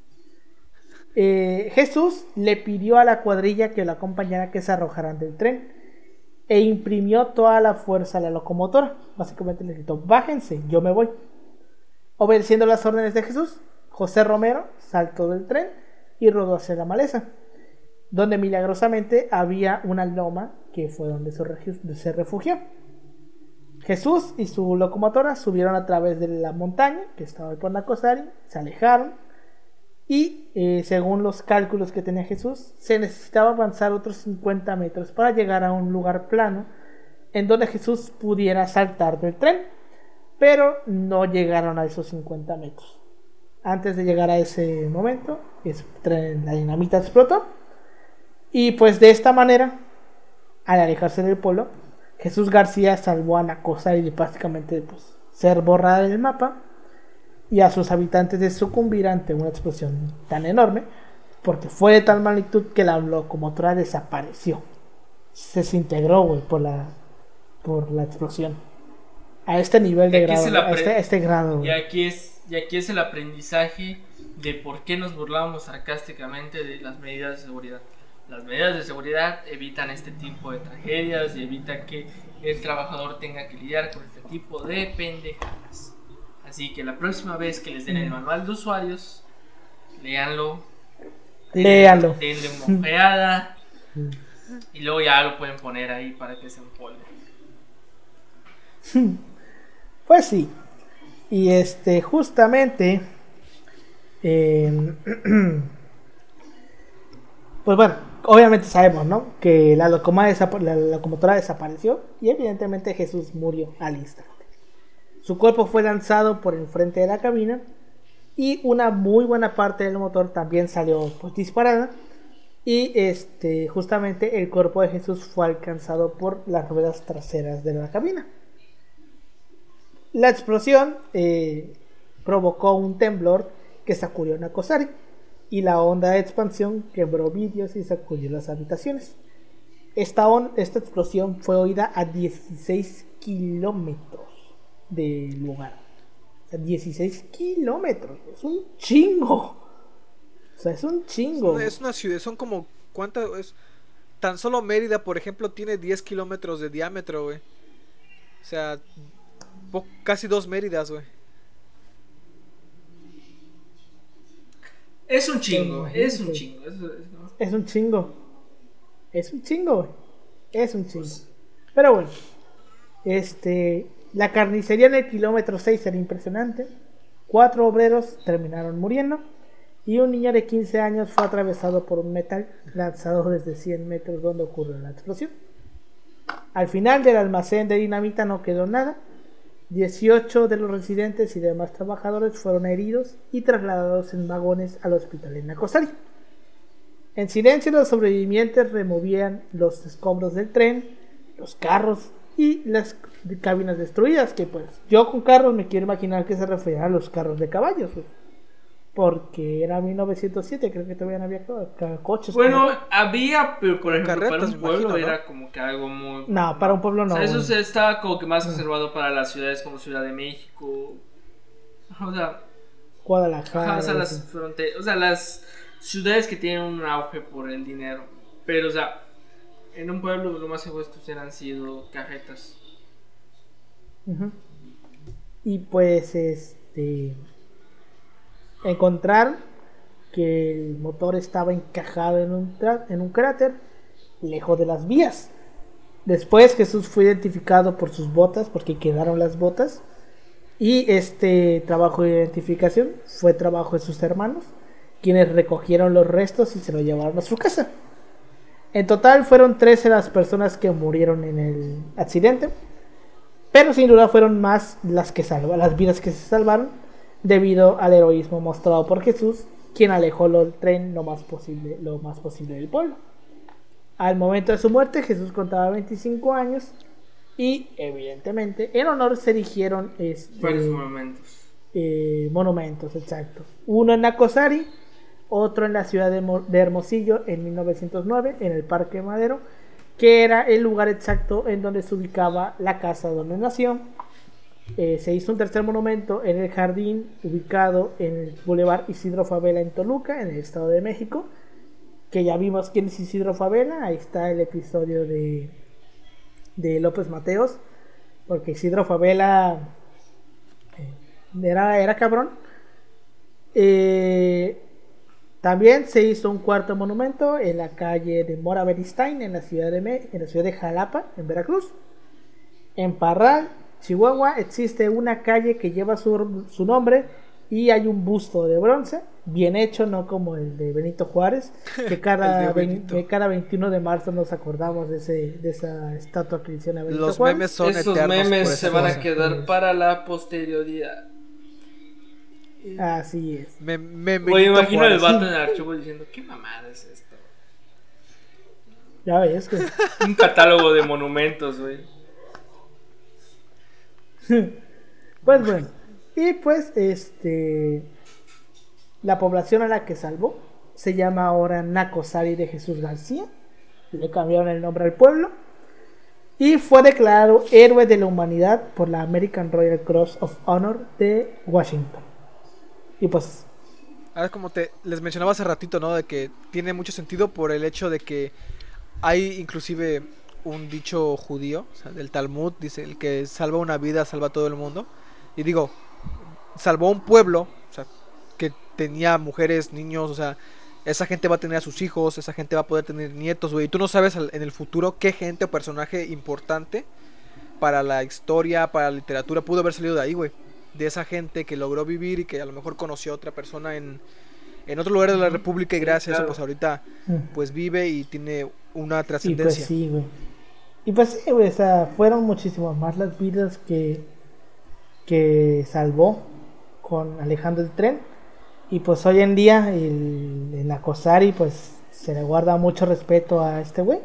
Eh, Jesús le pidió a la cuadrilla que lo acompañara que se arrojaran del tren e imprimió toda la fuerza a la locomotora. Básicamente le gritó, bájense, yo me voy. Obedeciendo las órdenes de Jesús, José Romero saltó del tren y rodó hacia la maleza, donde milagrosamente había una loma que fue donde se refugió. Jesús y su locomotora subieron a través de la montaña, que estaba por Nacosari, se alejaron y eh, según los cálculos que tenía Jesús, se necesitaba avanzar otros 50 metros para llegar a un lugar plano en donde Jesús pudiera saltar del tren, pero no llegaron a esos 50 metros. Antes de llegar a ese momento, la dinamita explotó y pues de esta manera, al alejarse del pueblo, Jesús García salvó a Nacosa y de prácticamente pues, ser borrada del mapa y a sus habitantes de sucumbir ante una explosión tan enorme porque fue de tal magnitud que la locomotora desapareció. Se desintegró, güey, por la, por la explosión. A este nivel de grado. A este, este, grado. Y aquí, es, y aquí es el aprendizaje de por qué nos burlábamos sarcásticamente de las medidas de seguridad. Las medidas de seguridad evitan este tipo de tragedias y evitan que el trabajador tenga que lidiar con este tipo de pendejadas. Así que la próxima vez que les den el mm. manual de usuarios, léanlo. Léanlo. Denle una ojeada. Mm. y luego ya lo pueden poner ahí para que se empolve. Pues sí. Y este, justamente. Eh, (clears throat) pues bueno, obviamente sabemos, ¿no? Que la, la locomotora desapareció y evidentemente Jesús murió al instante. Su cuerpo fue lanzado por enfrente de la cabina y una muy buena parte del motor también salió pues, disparada y este justamente el cuerpo de Jesús fue alcanzado por las ruedas traseras de la cabina. La explosión eh, provocó un temblor que sacudió Nakosari y la onda de expansión quebró vidrios y sacudió las habitaciones. Esta explosión fue oída a 16 kilómetros del lugar. O sea, 16 kilómetros. Es un chingo. O sea, es un chingo. Es una, ciudad, son como. ¿Cuánto es? Tan solo Mérida, por ejemplo, tiene 10 kilómetros de diámetro, güey. O sea, casi dos Méridas, güey. Es un chingo, es un chingo. Es un chingo. Es un chingo, Es un chingo. Pero bueno, este, la carnicería en el kilómetro 6 era impresionante. Cuatro obreros terminaron muriendo. Y un niño de 15 años fue atravesado por un metal lanzado desde 100 metros donde ocurrió la explosión. Al final del almacén de dinamita no quedó nada 18 de los residentes y demás trabajadores fueron heridos y trasladados en vagones al hospital en Nacosari. En silencio los sobrevivientes removían los escombros del tren, los carros y las cabinas destruidas, que pues yo con carros me quiero imaginar que se refería a los carros de caballos porque era 1907, creo que todavía no había coches. Bueno, había, pero por ejemplo, para un pueblo era como que algo muy... No, para un pueblo no. O sea, eso estaba como que más reservado para las ciudades como Ciudad de México. O sea... Guadalajara. o, sea, las o sea, las ciudades que tienen un auge por el dinero. Pero, o sea, en un pueblo lo más seguro estos han sido carretas. Y pues, este encontrar que el motor estaba encajado en un, en un cráter lejos de las vías. Después Jesús fue identificado por sus botas, porque quedaron las botas. Y este trabajo de identificación fue trabajo de sus hermanos, quienes recogieron los restos y se lo llevaron a su casa. En total fueron 13 las personas que murieron en el accidente, pero sin duda fueron más las que salvaron, las vidas que se salvaron debido al heroísmo mostrado por Jesús, quien alejó el tren lo más posible, lo más posible del pueblo. Al momento de su muerte, Jesús contaba 25 años Y evidentemente, en honor se erigieron este, Varios monumentos. eh, monumentos, exacto. Uno en Nacosari, otro en la ciudad de, Mo- de Hermosillo en 1909, en el Parque Madero, que era el lugar exacto en donde se ubicaba la casa donde nació. Eh, se hizo un tercer monumento en el jardín ubicado en el Boulevard Isidro Favela en Toluca, en el Estado de México, que ya vimos quién es Isidro Favela, ahí está el episodio de, de López Mateos, porque Isidro Favela eh, era, era cabrón. Eh, también se hizo un cuarto monumento en la calle de Mora Beristain, en la ciudad de, Me- en la ciudad de Jalapa, en Veracruz. En Parral, Chihuahua, existe una calle que lleva su, su nombre y hay un busto de bronce, bien hecho, no como el de Benito Juárez, que (laughs) cada, Benito. que cada 21 de marzo nos acordamos de, ese, de esa estatua que hicieron a Benito Los Juárez. memes son Esos eternos. memes se van a quedar para la posterioridad. Así es. Me, me, Güey, Benito imagino el vato en el archivo diciendo, ¿qué mamada es esto? Ya ves que... (laughs) Un catálogo de monumentos, güey. (laughs) Pues bueno, y pues este la población a la que salvó se llama ahora Nacosari de Jesús García. Le cambiaron el nombre al pueblo y fue declarado héroe de la humanidad por la American Royal Cross of Honor de Washington. Y pues Ahora como te les mencionaba hace ratito, ¿no? De que tiene mucho sentido por el hecho de que hay inclusive un dicho judío, o sea, del Talmud, dice, el que salva una vida, salva a todo el mundo. Y digo, salvó un pueblo, o sea, que tenía mujeres, niños, o sea, esa gente va a tener a sus hijos, esa gente va a poder tener nietos, güey. Y tú no sabes en el futuro qué gente o personaje importante para la historia, para la literatura, pudo haber salido de ahí, güey. De esa gente que logró vivir y que a lo mejor conoció a otra persona en, en otro lugar de la República y gracias a eso, pues ahorita pues vive y tiene una y pues trascendencia. sí, güey. Y pues sí, güey, o sea, fueron muchísimas más las vidas que que salvó con Alejandro el Tren. Y pues hoy en día el, en Acosari pues se le guarda mucho respeto a este güey.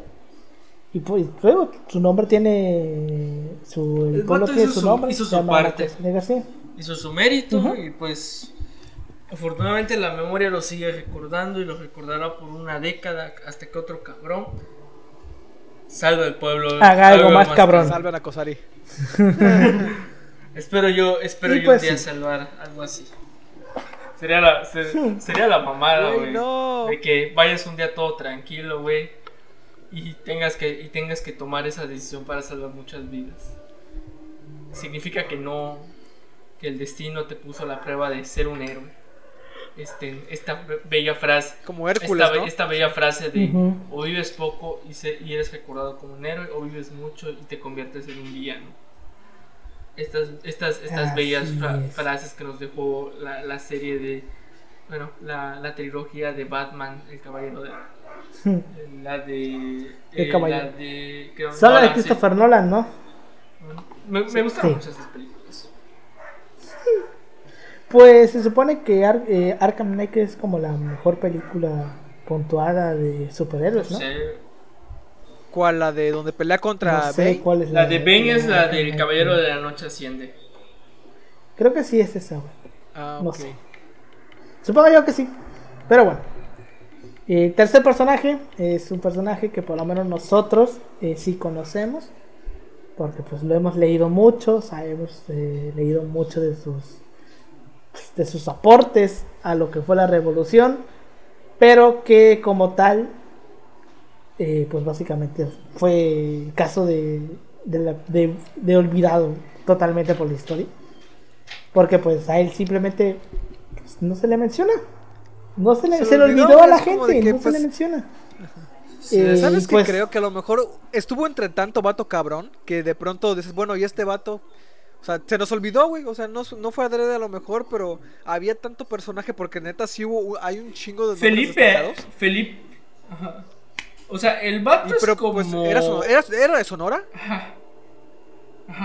Y pues luego su nombre tiene su el, El pueblo tiene hizo su su- nombre, hizo su parte. Hizo su mérito y pues afortunadamente la memoria lo sigue recordando y lo recordará por una década hasta que otro cabrón salve al pueblo. Haga algo salve más cabrón. Salvan a Kosari. (laughs) Espero yo, espero Y yo pues un día sí. salvar algo así. Sería la, se- (laughs) sería la mamada, Güey, güey. no. De que vayas un día todo tranquilo, güey. Y tengas que, y tengas que tomar esa decisión para salvar muchas vidas. Significa que no, que el destino te puso a la prueba de ser un héroe. Este, esta be- bella frase. Como Hércules, esta, ¿no? esta bella frase de Ujú. o vives poco y, se- y eres recordado como un héroe, o vives mucho y te conviertes en un villano. Estas, estas, estas Así bellas fra- es. frases que nos dejó la, la serie de, bueno, la, la trilogía de Batman, El Caballero de... (laughs) La de... El eh, Caballero. La de... la de Nolan, sí. Christopher Nolan, ¿no? Me, me gustaron Sí. mucho esas películas. (laughs) Pues se supone que Ar- eh, Arkham Knight es como la mejor película puntuada de superhéroes, ¿no? No sé. ¿Cuál? La de donde pelea contra No sé Bane? cuál es La de Bane es la del. Caballero de la Noche Asciende. Creo que sí es esa, güey. Ah, No ok. sé. Supongo yo que sí. Pero bueno. El tercer personaje es un personaje que por lo menos nosotros eh, sí conocemos. Porque pues lo hemos leído mucho, sabemos eh, leído mucho de sus de sus aportes a lo que fue la revolución, pero que como tal, eh, pues básicamente fue caso de, de, la- de- de olvidado totalmente por la historia, porque pues a él simplemente no se le menciona, no se le, Se se le olvidó, olvidó a la es gente, que, no se pues, le menciona. Sí, Eh, ¿Sabes qué? pues- Creo que a lo mejor estuvo entre tanto vato cabrón que de pronto dices, bueno, y este vato, o sea, se nos olvidó, güey, o sea, no, no fue adrede a lo mejor, pero había tanto personaje porque neta sí hubo, hay un chingo de Felipe. Felipe, ajá. o sea, el vato Y, es pero como... pues, ¿era, sono- era, era de Sonora? Ajá,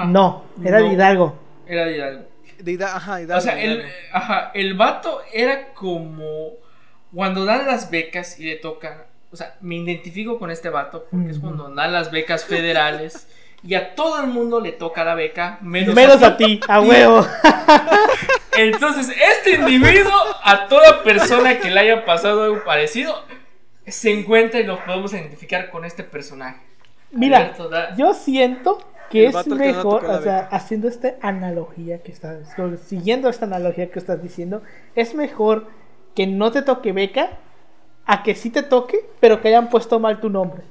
No, era No. de Hidalgo. Era de Hidalgo. De ajá, Hidalgo, O sea, el, ajá, el vato era como cuando dan las becas y le toca, o sea, me identifico con este vato porque es cuando dan las becas federales y a todo el mundo le toca la beca, menos, Menos a a ti, a huevo. A. (laughs) Entonces, este individuo, a toda persona que le haya pasado algo parecido, se encuentra y nos podemos identificar con este personaje. Mira, Alberto, yo siento que es que no mejor, o sea, haciendo esta analogía que estás, siguiendo esta analogía que estás diciendo, es mejor que no te toque beca a que sí te toque, pero que hayan puesto mal tu nombre.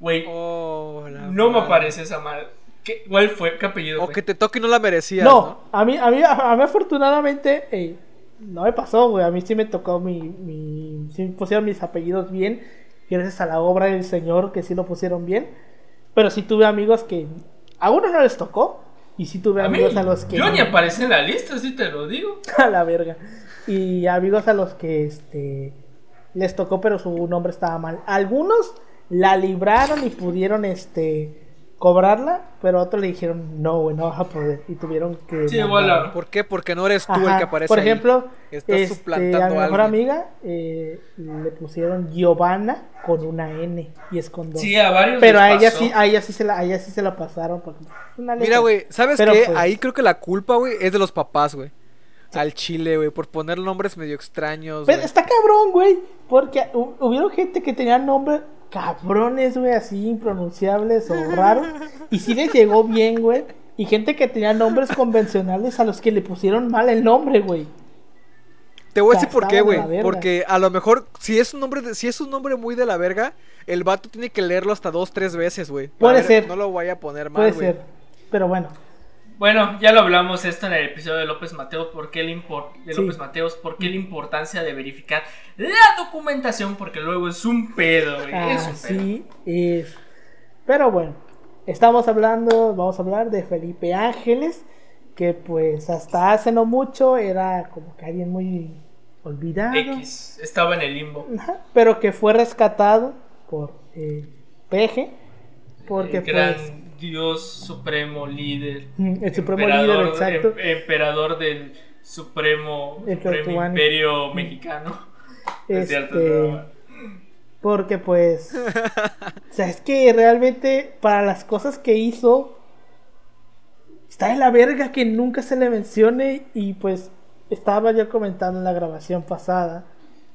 Güey, Oh, no me madre. aparece esa madre. ¿Qué, ¿Cuál fue? ¿Qué apellido O fue? que te toque y no la merecías. no, No, a mí, a mí, a mí afortunadamente eh, no me pasó, güey. A mí sí me tocó mi, mi, sí pusieron mis apellidos bien, gracias a la obra del Señor que sí lo pusieron bien. Pero sí tuve amigos que a unos no les tocó y sí tuve A mí, amigos a los que yo ni aparece en la lista, sí te lo digo. (laughs) a la verga. Y amigos a los que este les tocó pero su nombre estaba mal. Algunos la libraron y pudieron este cobrarla, pero otros le dijeron, "No, güey, no vas a poder" y tuvieron que Sí, a- ¿Por qué? Porque no eres tú Ajá. el que aparece Por ahí. ejemplo, Estás este, suplantando a mi a mejor amiga eh, le pusieron Giovanna con una N y es con dos. Sí, a varios pero les a ella pasó. sí, a ella sí se la, a ella sí se la pasaron porque es una Mira, güey, ¿sabes Pero, qué? pues- Ahí creo que la culpa, güey, es de los papás, güey. Al chile, güey, por poner nombres medio extraños. Pero está cabrón, güey. Porque hu- hubieron gente que tenía nombres cabrones, güey, así impronunciables o (laughs) raros. Y sí les llegó bien, güey. Y gente que tenía nombres convencionales a los que le pusieron mal el nombre, güey. Te voy a decir por qué, güey. Porque a lo mejor, si es un nombre de- si es un nombre muy de la verga, el vato tiene que leerlo hasta dos, tres veces, güey. Puede ver- ser. No lo vaya a poner mal, Puede güey. ser. Pero bueno. Bueno, ya lo hablamos esto en el episodio de López Mateos, ¿por qué, la impor- de Sí. López Mateos, ¿por qué la importancia de verificar la documentación? Porque luego es un pedo, güey. es un pedo. Así es. Pero bueno. Estamos hablando, vamos a hablar de Felipe Ángeles. Que pues hasta hace no mucho era como que alguien muy olvidado. X, estaba en el limbo. Pero que fue rescatado por eh, Peje. Porque el gran pues. Dios supremo líder. Mm, el supremo líder, exacto. em- emperador del supremo, supremo imperio mexicano. (laughs) Es cierto, este, es. Porque pues. (laughs) o sea, es que realmente para las cosas que hizo. Está en la verga que nunca se le mencione. Y pues estaba yo comentando en la grabación pasada.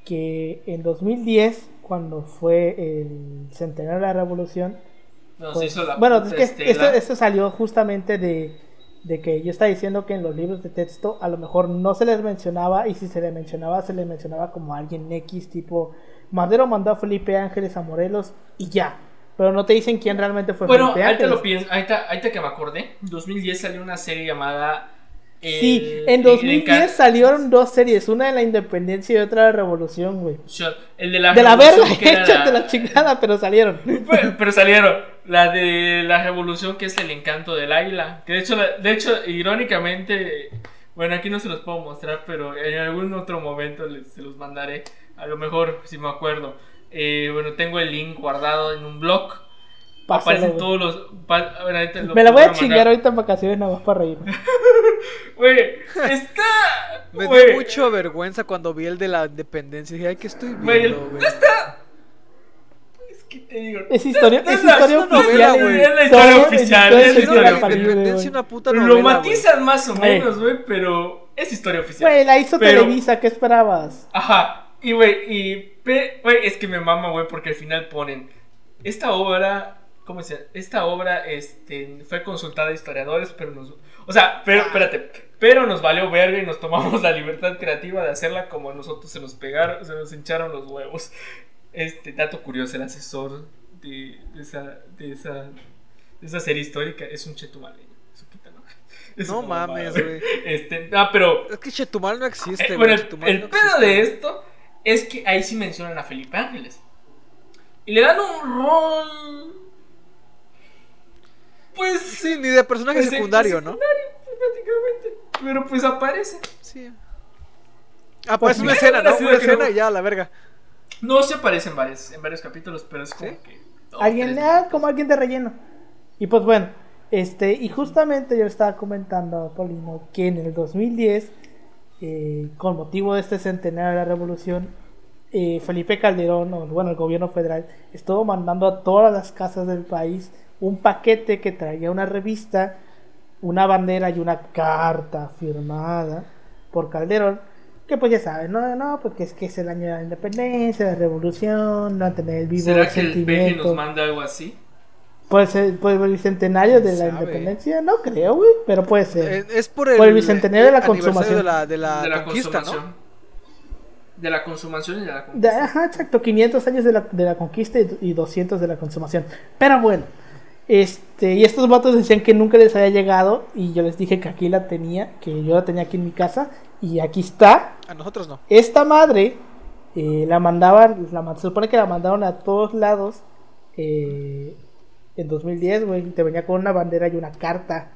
Que en 2010, cuando fue el centenario de la revolución. Nos Pues, hizo la bueno, es que estela. esto, esto salió justamente de, de que yo estaba diciendo que en los libros de texto a lo mejor no se les mencionaba y si se les mencionaba se les mencionaba como alguien X tipo Madero mandó a Felipe Ángeles a Morelos y ya, pero no te dicen quién realmente fue Bueno, Felipe Ángeles. lo pienso, ahorita, ahorita que me acordé, 2010 salió una serie llamada... el- Sí, en el 2010 encan- salieron dos series, una de la independencia y otra de la revolución, güey. El de la De la verga, que era (laughs) échate la chingada, pero salieron. Pero, pero salieron. La de la revolución que es el encanto del águila. Que de hecho, de hecho, irónicamente, bueno, aquí no se los puedo mostrar, pero en algún otro momento les, se los mandaré. A lo mejor, si me acuerdo. Eh, bueno, tengo el link guardado en un blog. Pásalo, Aparecen todos los. pa- bueno, ahorita lo Me la voy a mandar. chingar ahorita en vacaciones nada más para reírme. (laughs) Güey, está. Me dio mucha vergüenza cuando vi el de la independencia. Dije, ay, ¿qué estoy viendo, güey? Es que te digo. Es historia, es la- historia es una oficial. novela, güey, güey. es la historia Todo oficial, es la historia historia güey. una puta Lo novela, güey. matizan más o Güey. menos, güey, pero es historia oficial. Güey, la hizo Pero- Televisa, ¿qué esperabas? Ajá, y güey, y pe- güey, es que me mama, güey, porque al final ponen esta obra, ¿cómo se llama? Esta obra este fue consultada a historiadores, pero nos o sea, pero espérate, pero nos valió verga y nos tomamos la libertad creativa de hacerla como a nosotros se nos pegaron, se nos hincharon los huevos. Este dato curioso, el asesor de, de esa de esa de esa serie histórica es un chetumaleño. (laughs) Es No mames, güey. (laughs) Este, ah, pero Es que Chetumal no existe, eh, bueno, el, Chetumal el no pedo existe. de esto es que ahí sí mencionan a Felipe Ángeles. Y le dan un rol. Pues. Sí, ni de personaje pues, secundario, ¿no? secundario, pues, prácticamente. Pero pues aparece. Sí. Ah, Pues pues (laughs) una escena, ¿no? Una Una escena y ya, la verga. No se aparece en varios, en varios capítulos, pero es como ¿Sí? que. Alguien, ah, como alguien de relleno. Y pues bueno, este, y justamente yo estaba comentando a Polino que en el 2010, eh, con motivo de este centenario de la revolución, eh, Felipe Calderón, o bueno, el gobierno federal, estuvo mandando a todas las casas del país un paquete que traía una revista, una bandera y una carta firmada por Calderón. Que pues ya saben, no, no, porque es que es el año de la independencia, de la revolución, no tener el vivo ¿Será que el peje sentimiento. nos manda algo así? Puede ser, ser el bicentenario de la Sabe. independencia, no creo, güey, pero puede ser. Eh, Es por el, Por el bicentenario de la consumación. De la, de la de la conquista, consumación. ¿no? De la consumación y de la De- conquista. ajá, exacto, 500 años de la, de la conquista y, y 200 de la consumación. Pero bueno, este, y estos vatos decían que nunca les había llegado y yo les dije que aquí la tenía, que yo la tenía aquí en mi casa y aquí está. A nosotros no. Esta madre eh, la mandaban, la, se supone que la mandaron a todos lados eh, en 2010, güey, y te venía con una bandera y una carta.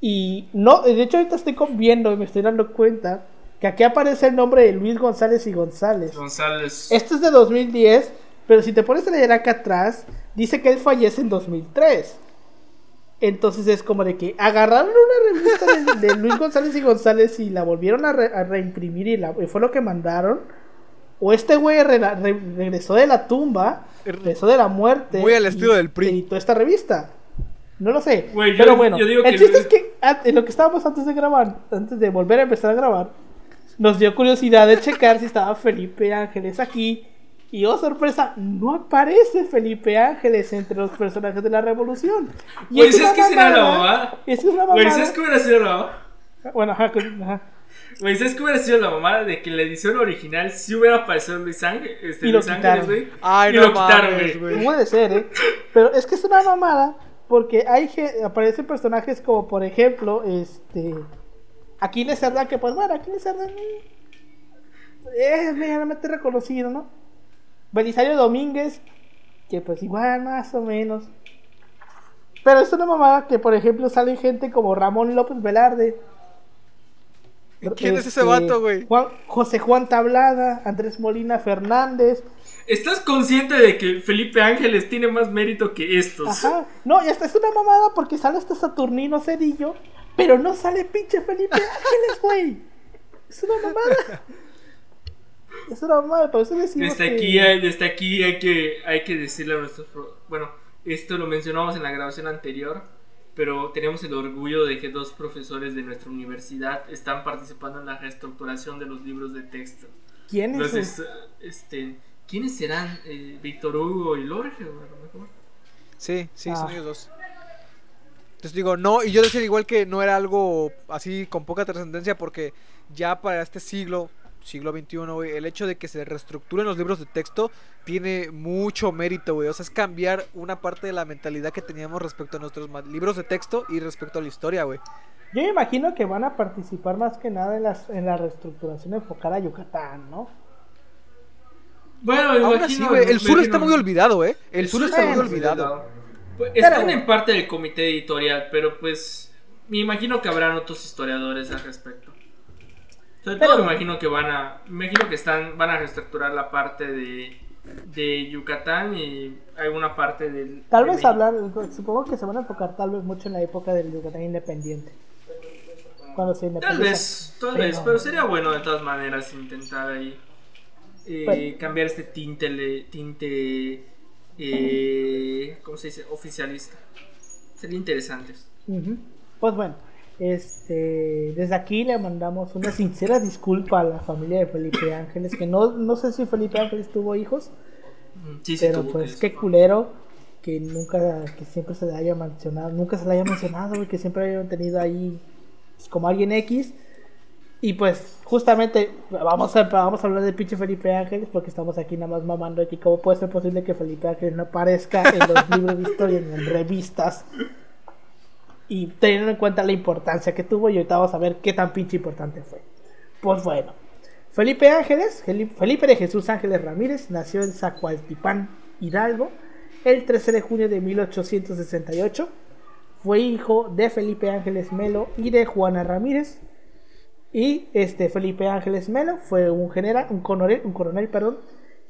Y no, de hecho ahorita estoy con- viendo y me estoy dando cuenta que aquí aparece el nombre de Luis González y González. González. Esto es de 2010, pero si te pones a leer acá atrás, dice que él fallece en 2003. Entonces es como de que agarraron una revista de, de Luis González y González y la volvieron a, re- a reimprimir y, la- y fue lo que mandaron. O este güey re- re- regresó de la tumba, regresó de la muerte. Muy al estilo y del PRI. Editó esta revista. No lo sé. Güey, yo- pero bueno, yo digo el que chiste es que ah, en lo que estábamos antes de grabar, antes de volver a empezar a grabar, nos dio curiosidad de checar si estaba Felipe Ángeles aquí. Y oh sorpresa, no aparece Felipe Ángeles entre los personajes de la revolución. Y Güey, es ¿sabes una qué será la mamada- mamada? Es una Güey, mamada. ¿sabes qué hubiera sido la mamada? Bueno, ajá, con- ajá. Güey, ¿sabes qué hubiera sido la mamada de que en la edición original sí hubiera aparecido Luis Ángel, este, Y lo Luis Ángeles, güey? Ay, y no lo quitaron, mames, güey. güey. Puede ser, ¿eh? Pero es que es una mamada porque hay ge- aparecen personajes como, por ejemplo, este... Aquiles Cerdán, que pues bueno, Aquiles Cerdán es medianamente reconocido, ¿no? Belisario Domínguez, que pues igual más o menos. Pero es una mamada que, por ejemplo, sale gente como Ramón López Velarde. ¿Quién es ese este, vato, güey? Juan- José Juan Tablada, Andrés Molina Fernández. ¿Estás consciente de que Felipe Ángeles tiene más mérito que estos? Ajá. No, y hasta es una mamada porque sale hasta Saturnino Cedillo, pero no sale pinche Felipe Ángeles, güey. Es una mamada. (laughs) Es una mamada, por eso decimos Desde que- aquí, hay- desde aquí hay que, hay que decirle a nuestros... Bueno, esto lo mencionamos en la grabación anterior, pero tenemos el orgullo de que dos profesores de nuestra universidad están participando en la reestructuración de los libros de texto. ¿Quién es? Entonces, este, ¿quiénes serán? Eh, Víctor Hugo y Lorge, a lo mejor. Sí, sí, son Ah. ellos dos. Entonces digo, no, y yo decía igual que no era algo así con poca trascendencia porque ya para este siglo, siglo XXI, güey, el hecho de que se reestructuren los libros de texto tiene mucho mérito, güey. O sea, es cambiar una parte de la mentalidad que teníamos respecto a nuestros libros de texto y respecto a la historia, güey. Yo me imagino que van a participar más que nada en, las, en la reestructuración enfocada a Yucatán, ¿no? Bueno, imagino- güey, el me sur está muy olvidado, ¿eh? El, sur está muy olvidado. Pues, están en parte del comité editorial, pero pues me imagino que habrán otros historiadores al respecto. Sobre Pero todo me imagino que van a, me imagino que están, van a reestructurar la parte de, de Yucatán y alguna parte del. Tal de vez hablar, supongo que se van a enfocar tal vez mucho en la época del Yucatán independiente. Cuando se Tal vez, tal vez, pero sería bueno de todas maneras intentar ahí eh, Bueno. cambiar este tinte, le- tinte, eh, ¿cómo se dice? Oficialista. Sería interesante. Pues bueno, este, desde aquí le mandamos una sincera disculpa a la familia de Felipe Ángeles, que no, no sé si Felipe Ángeles tuvo hijos, Mm, Sí, sí, pero pues qué culero que nunca, que siempre se le haya mencionado, nunca se le haya mencionado, y que siempre hayan tenido ahí pues, como alguien X. Y pues justamente vamos a, vamos a hablar de pinche Felipe Ángeles porque estamos aquí nada más mamando aquí. ¿Cómo puede ser posible que Felipe Ángeles no aparezca en los libros de historia ni en revistas? Y teniendo en cuenta la importancia que tuvo y ahorita vamos a ver qué tan pinche importante fue. Pues bueno, Felipe Ángeles, Feli- Felipe de Jesús Ángeles Ramírez, nació en Zacualtipán, Hidalgo, el 13 de junio de 1868. Fue hijo de Felipe Ángeles Melo y de Juana Ramírez. Y este Felipe Ángeles Melo fue un general, un coronel, un coronel, perdón,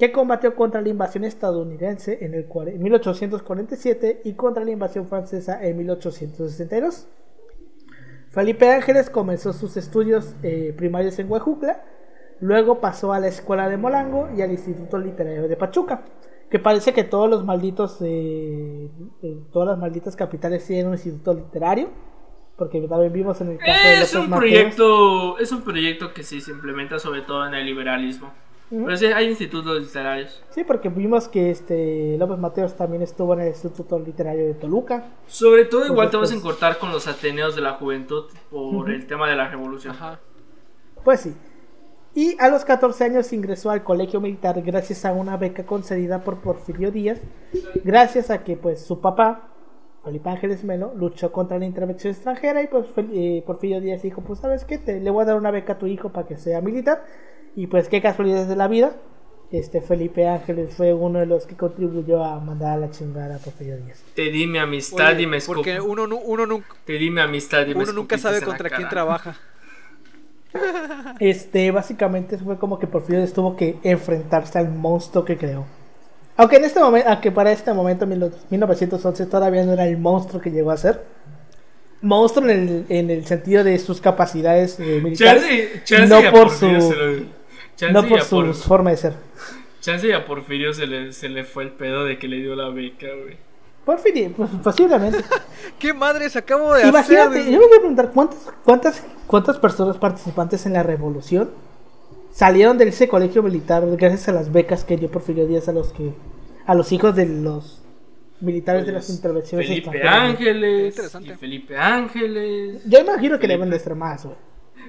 que combatió contra la invasión estadounidense en el cuare- 1847 y contra la invasión francesa en 1862. Felipe Ángeles comenzó sus estudios eh, primarios en Huejucla, luego pasó a la Escuela de Molango y al Instituto Literario de Pachuca, que parece que todos los malditos, eh, eh, todas las malditas capitales tienen un instituto literario, porque también vimos en el caso de Es López un Mateos. proyecto, es un proyecto que sí se implementa sobre todo en el liberalismo. Ujú. Pero sí, hay institutos literarios. Sí, porque vimos que este López Mateos también estuvo en el Instituto Literario de Toluca. Sobre todo igual te vas a Entonces- encontrar con los ateneos de la juventud por Ujú. el tema de la revolución. Ajá. Pues sí. Y a los 14 años ingresó al colegio militar gracias a una beca concedida por Porfirio Díaz, gracias a que pues su papá, Felipe Ángeles Melo, luchó contra la intervención extranjera y pues eh, Porfirio Díaz dijo, pues sabes qué, Te, le voy a dar una beca a tu hijo para que sea militar. Y pues qué casualidades de la vida, este Felipe Ángeles fue uno de los que contribuyó a mandar a la chingada a Porfirio Díaz. Te di mi amistad Oye, y me porque escup- uno, nu- uno, nunca, Te di mi amistad y me uno nunca sabe contra quién trabaja. Este, básicamente fue como que Porfirio Díaz tuvo que enfrentarse al monstruo que creó. Aunque en este momento, aunque para este momento, en los 1911, todavía no era el monstruo que llegó a ser. Monstruo en el, en el sentido de sus capacidades eh, militares, no por su- se lo- chance no por a su Por- forma de ser. chance y a Porfirio se le, se le fue el pedo de que le dio la beca, güey. Porfirio, pues, posiblemente. (laughs) ¿Qué madres acabo de Imagínate, hacer? yo me voy a preguntar cuántas, cuántas, cuántas personas participantes en la revolución salieron de ese colegio militar gracias a las becas que dio Porfirio Díaz a los que a los hijos de los militares de las Pues, intervenciones Felipe extranjeras. Ángeles. Interesante. Y Felipe Ángeles. Yo imagino que Felipe. deben de ser más, güey.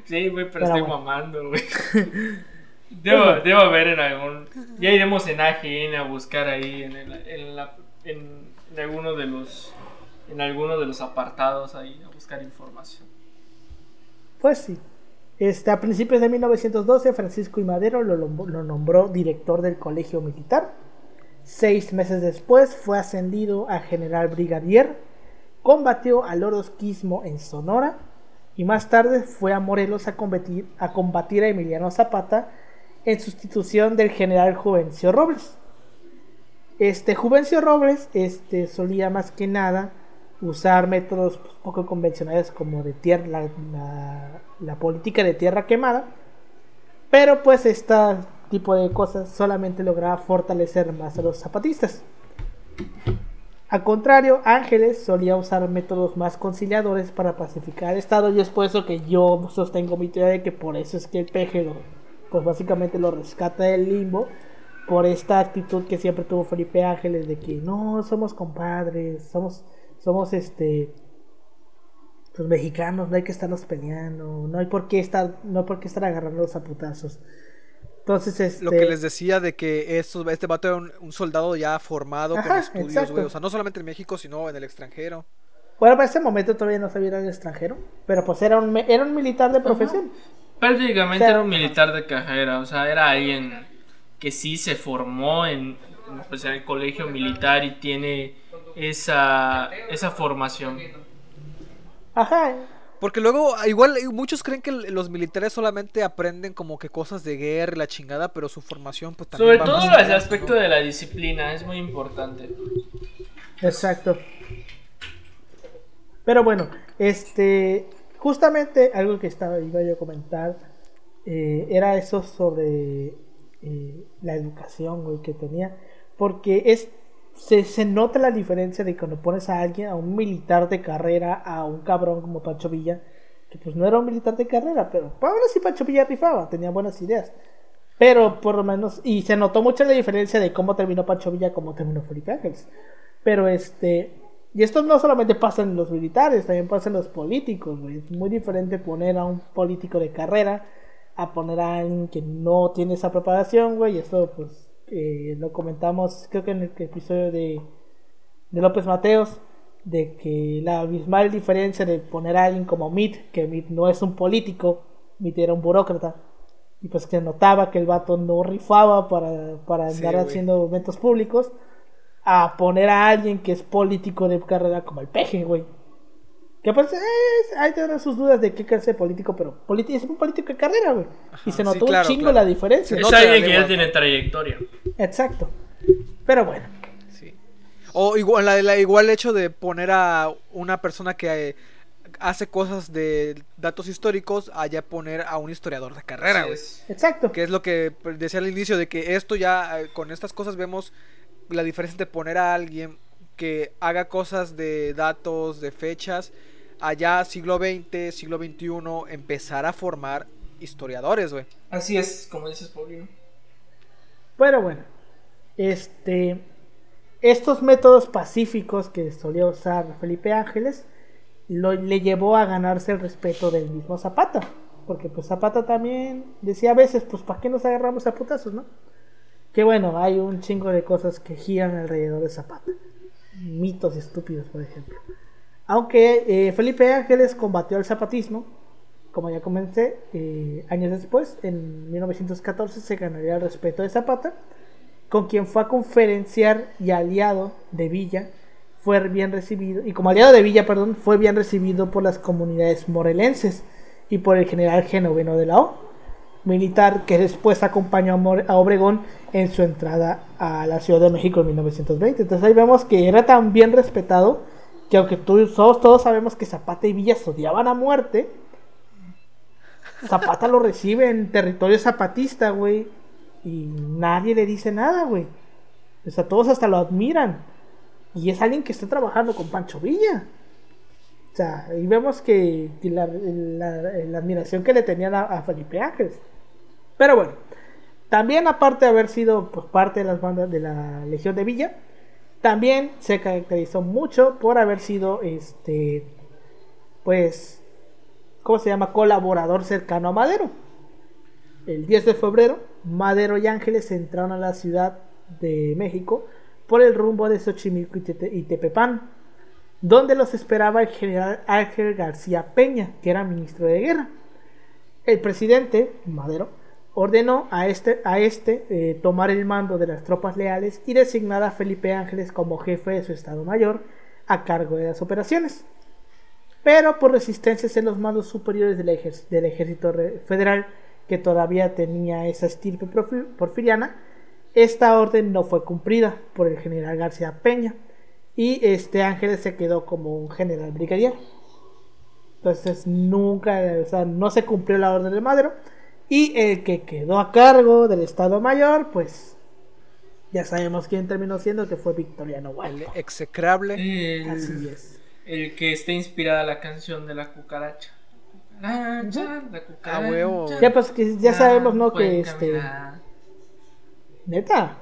Sí, güey, pero, Pero estoy bueno. mamando, güey. (laughs) Debo, debo haber en algún. Ya iremos en AGN a buscar ahí en, el- en, la, en, en alguno de los. En alguno de los apartados ahí a buscar información. Pues sí. Este, a principios de 1912, Francisco I. Madero lo, nombró director del colegio militar. Seis meses después fue ascendido a general brigadier. Combatió al orosquismo en Sonora. Y más tarde fue a Morelos a combatir, a combatir a Emiliano Zapata en sustitución del general Juvencio Robles. Este Juvencio Robles este, solía más que nada usar métodos pues, poco convencionales como de tierra, la, la- política de tierra quemada, pero pues este tipo de cosas solamente lograba fortalecer más a los zapatistas. Al contrario, Ángeles solía usar métodos más conciliadores para pacificar el Estado y es por eso que yo sostengo mi teoría de que por eso es que el lo, pues básicamente lo rescata del limbo por esta actitud que siempre tuvo Felipe Ángeles de que no somos compadres, somos somos este pues mexicanos, no hay que estarnos peleando, no hay por qué estar no hay por qué estar agarrándolos a putazos. Entonces este Lo que les decía de que estos, este vato era un, un soldado ya formado Ajá, con estudios, güey. O sea, no solamente en México, sino en el extranjero. Bueno, para ese momento todavía no sabía ir al extranjero, pero pues era un, era un militar de profesión. Prácticamente era un militar de carrera, o sea, era alguien que sí se formó en, pues, en el colegio militar y tiene esa, esa formación. Ajá. Porque luego, igual, eh, muchos creen que los militares solamente aprenden como que cosas de guerra y la chingada, pero su formación, pues también. Sobre va todo más el aspecto de la disciplina es muy importante. Exacto. Pero bueno, este, justamente algo que estaba iba yo a comentar eh, era eso sobre eh, la educación, güey, que tenía, porque es se, se nota la diferencia de cuando pones a alguien, a un militar de carrera, a un cabrón como Pancho Villa, que pues no era un militar de carrera, pero aún así Pancho Villa rifaba, tenía buenas ideas. Pero por lo menos, y se notó mucho la diferencia de cómo terminó Pancho Villa, cómo terminó Felipe Ángeles. Pero este, y esto no solamente pasa en los militares, también pasa en los políticos, güey. Es muy diferente poner a un político de carrera a poner a alguien que no tiene esa preparación, güey. Y esto, pues, eh, lo comentamos, creo que en el episodio de, de López Mateos, de que la abismal diferencia de poner a alguien como Mitt, que Mitt no es un político, Mitt era un burócrata. Y pues que notaba que el vato no rifaba para, para andar haciendo eventos públicos a poner a alguien que es político de carrera como el peje, güey. Que pues es, hay que tener sus dudas de qué clase de político, pero es un político de carrera, güey. y se sí, notó claro, un chingo claro. la diferencia. Es alguien que ya tiene trayectoria. Exacto. Pero bueno. Sí. O igual, la, la- igual hecho de poner a una persona que eh, hace cosas de datos históricos, allá poner a un historiador de carrera, güey. Exacto. Que es lo que pues, decía al inicio, de que esto ya, eh, con estas cosas vemos la diferencia entre poner a alguien que haga cosas de datos, de fechas, allá siglo XX, siglo XXI, empezar a formar historiadores, güey. Así es, como dices, Paulino. Pero bueno, este, estos métodos pacíficos que solía usar Felipe Ángeles lo, le llevó a ganarse el respeto del mismo Zapata. Porque pues Zapata también decía a veces, pues ¿para qué nos agarramos a putazos, no? Que bueno, hay un chingo de cosas que giran alrededor de Zapata. Mitos estúpidos, por ejemplo. Aunque eh, Felipe Ángeles combatió el zapatismo, como ya comenté, eh, años después, en 1914, se ganaría el respeto de Zapata, con quien fue a conferenciar y aliado de Villa, fue bien recibido, y como aliado de Villa, perdón, fue bien recibido por las comunidades morelenses y por el general genoveno de la O, militar que después acompañó a Obregón en su entrada a la Ciudad de México en 1920. Entonces ahí vemos que era tan bien respetado que aunque todos, todos sabemos que Zapata y Villa se odiaban a muerte, Zapata lo recibe en territorio zapatista, güey, y nadie le dice nada, güey. O sea, todos hasta lo admiran. Y es alguien que está trabajando con Pancho Villa. O sea, ahí vemos que, la, admiración que le tenían a, Felipe Ángeles. Pero bueno, también aparte de haber sido pues, parte de las bandas de la Legión de Villa, también se caracterizó mucho por haber sido, este, pues, ¿cómo se llama? Colaborador cercano a Madero. El 10 de febrero, Madero y Ángeles entraron a la Ciudad de México por el rumbo de Xochimilco y Tepepán, donde los esperaba el general Ángel García Peña, que era ministro de guerra. El presidente, Madero, ordenó a este, a este eh, tomar el mando de las tropas leales y designar a Felipe Ángeles como jefe de su Estado Mayor a cargo de las operaciones. Pero por resistencias en los mandos superiores del, del ejército federal, que todavía tenía esa estirpe porfiriana, esta orden no fue cumplida por el general García Peña y este Ángeles se quedó como un general brigadier. Entonces nunca, o sea, no se cumplió la orden de Madero y el que quedó a cargo del Estado Mayor, pues ya sabemos quién terminó siendo, que fue Victoriano Huerta. El execrable. El, Así es. El que está inspirada la canción de la cucaracha. Cucaracha, la cucaracha. Ya, pues que ya sabemos, ¿no? Que este. Neta.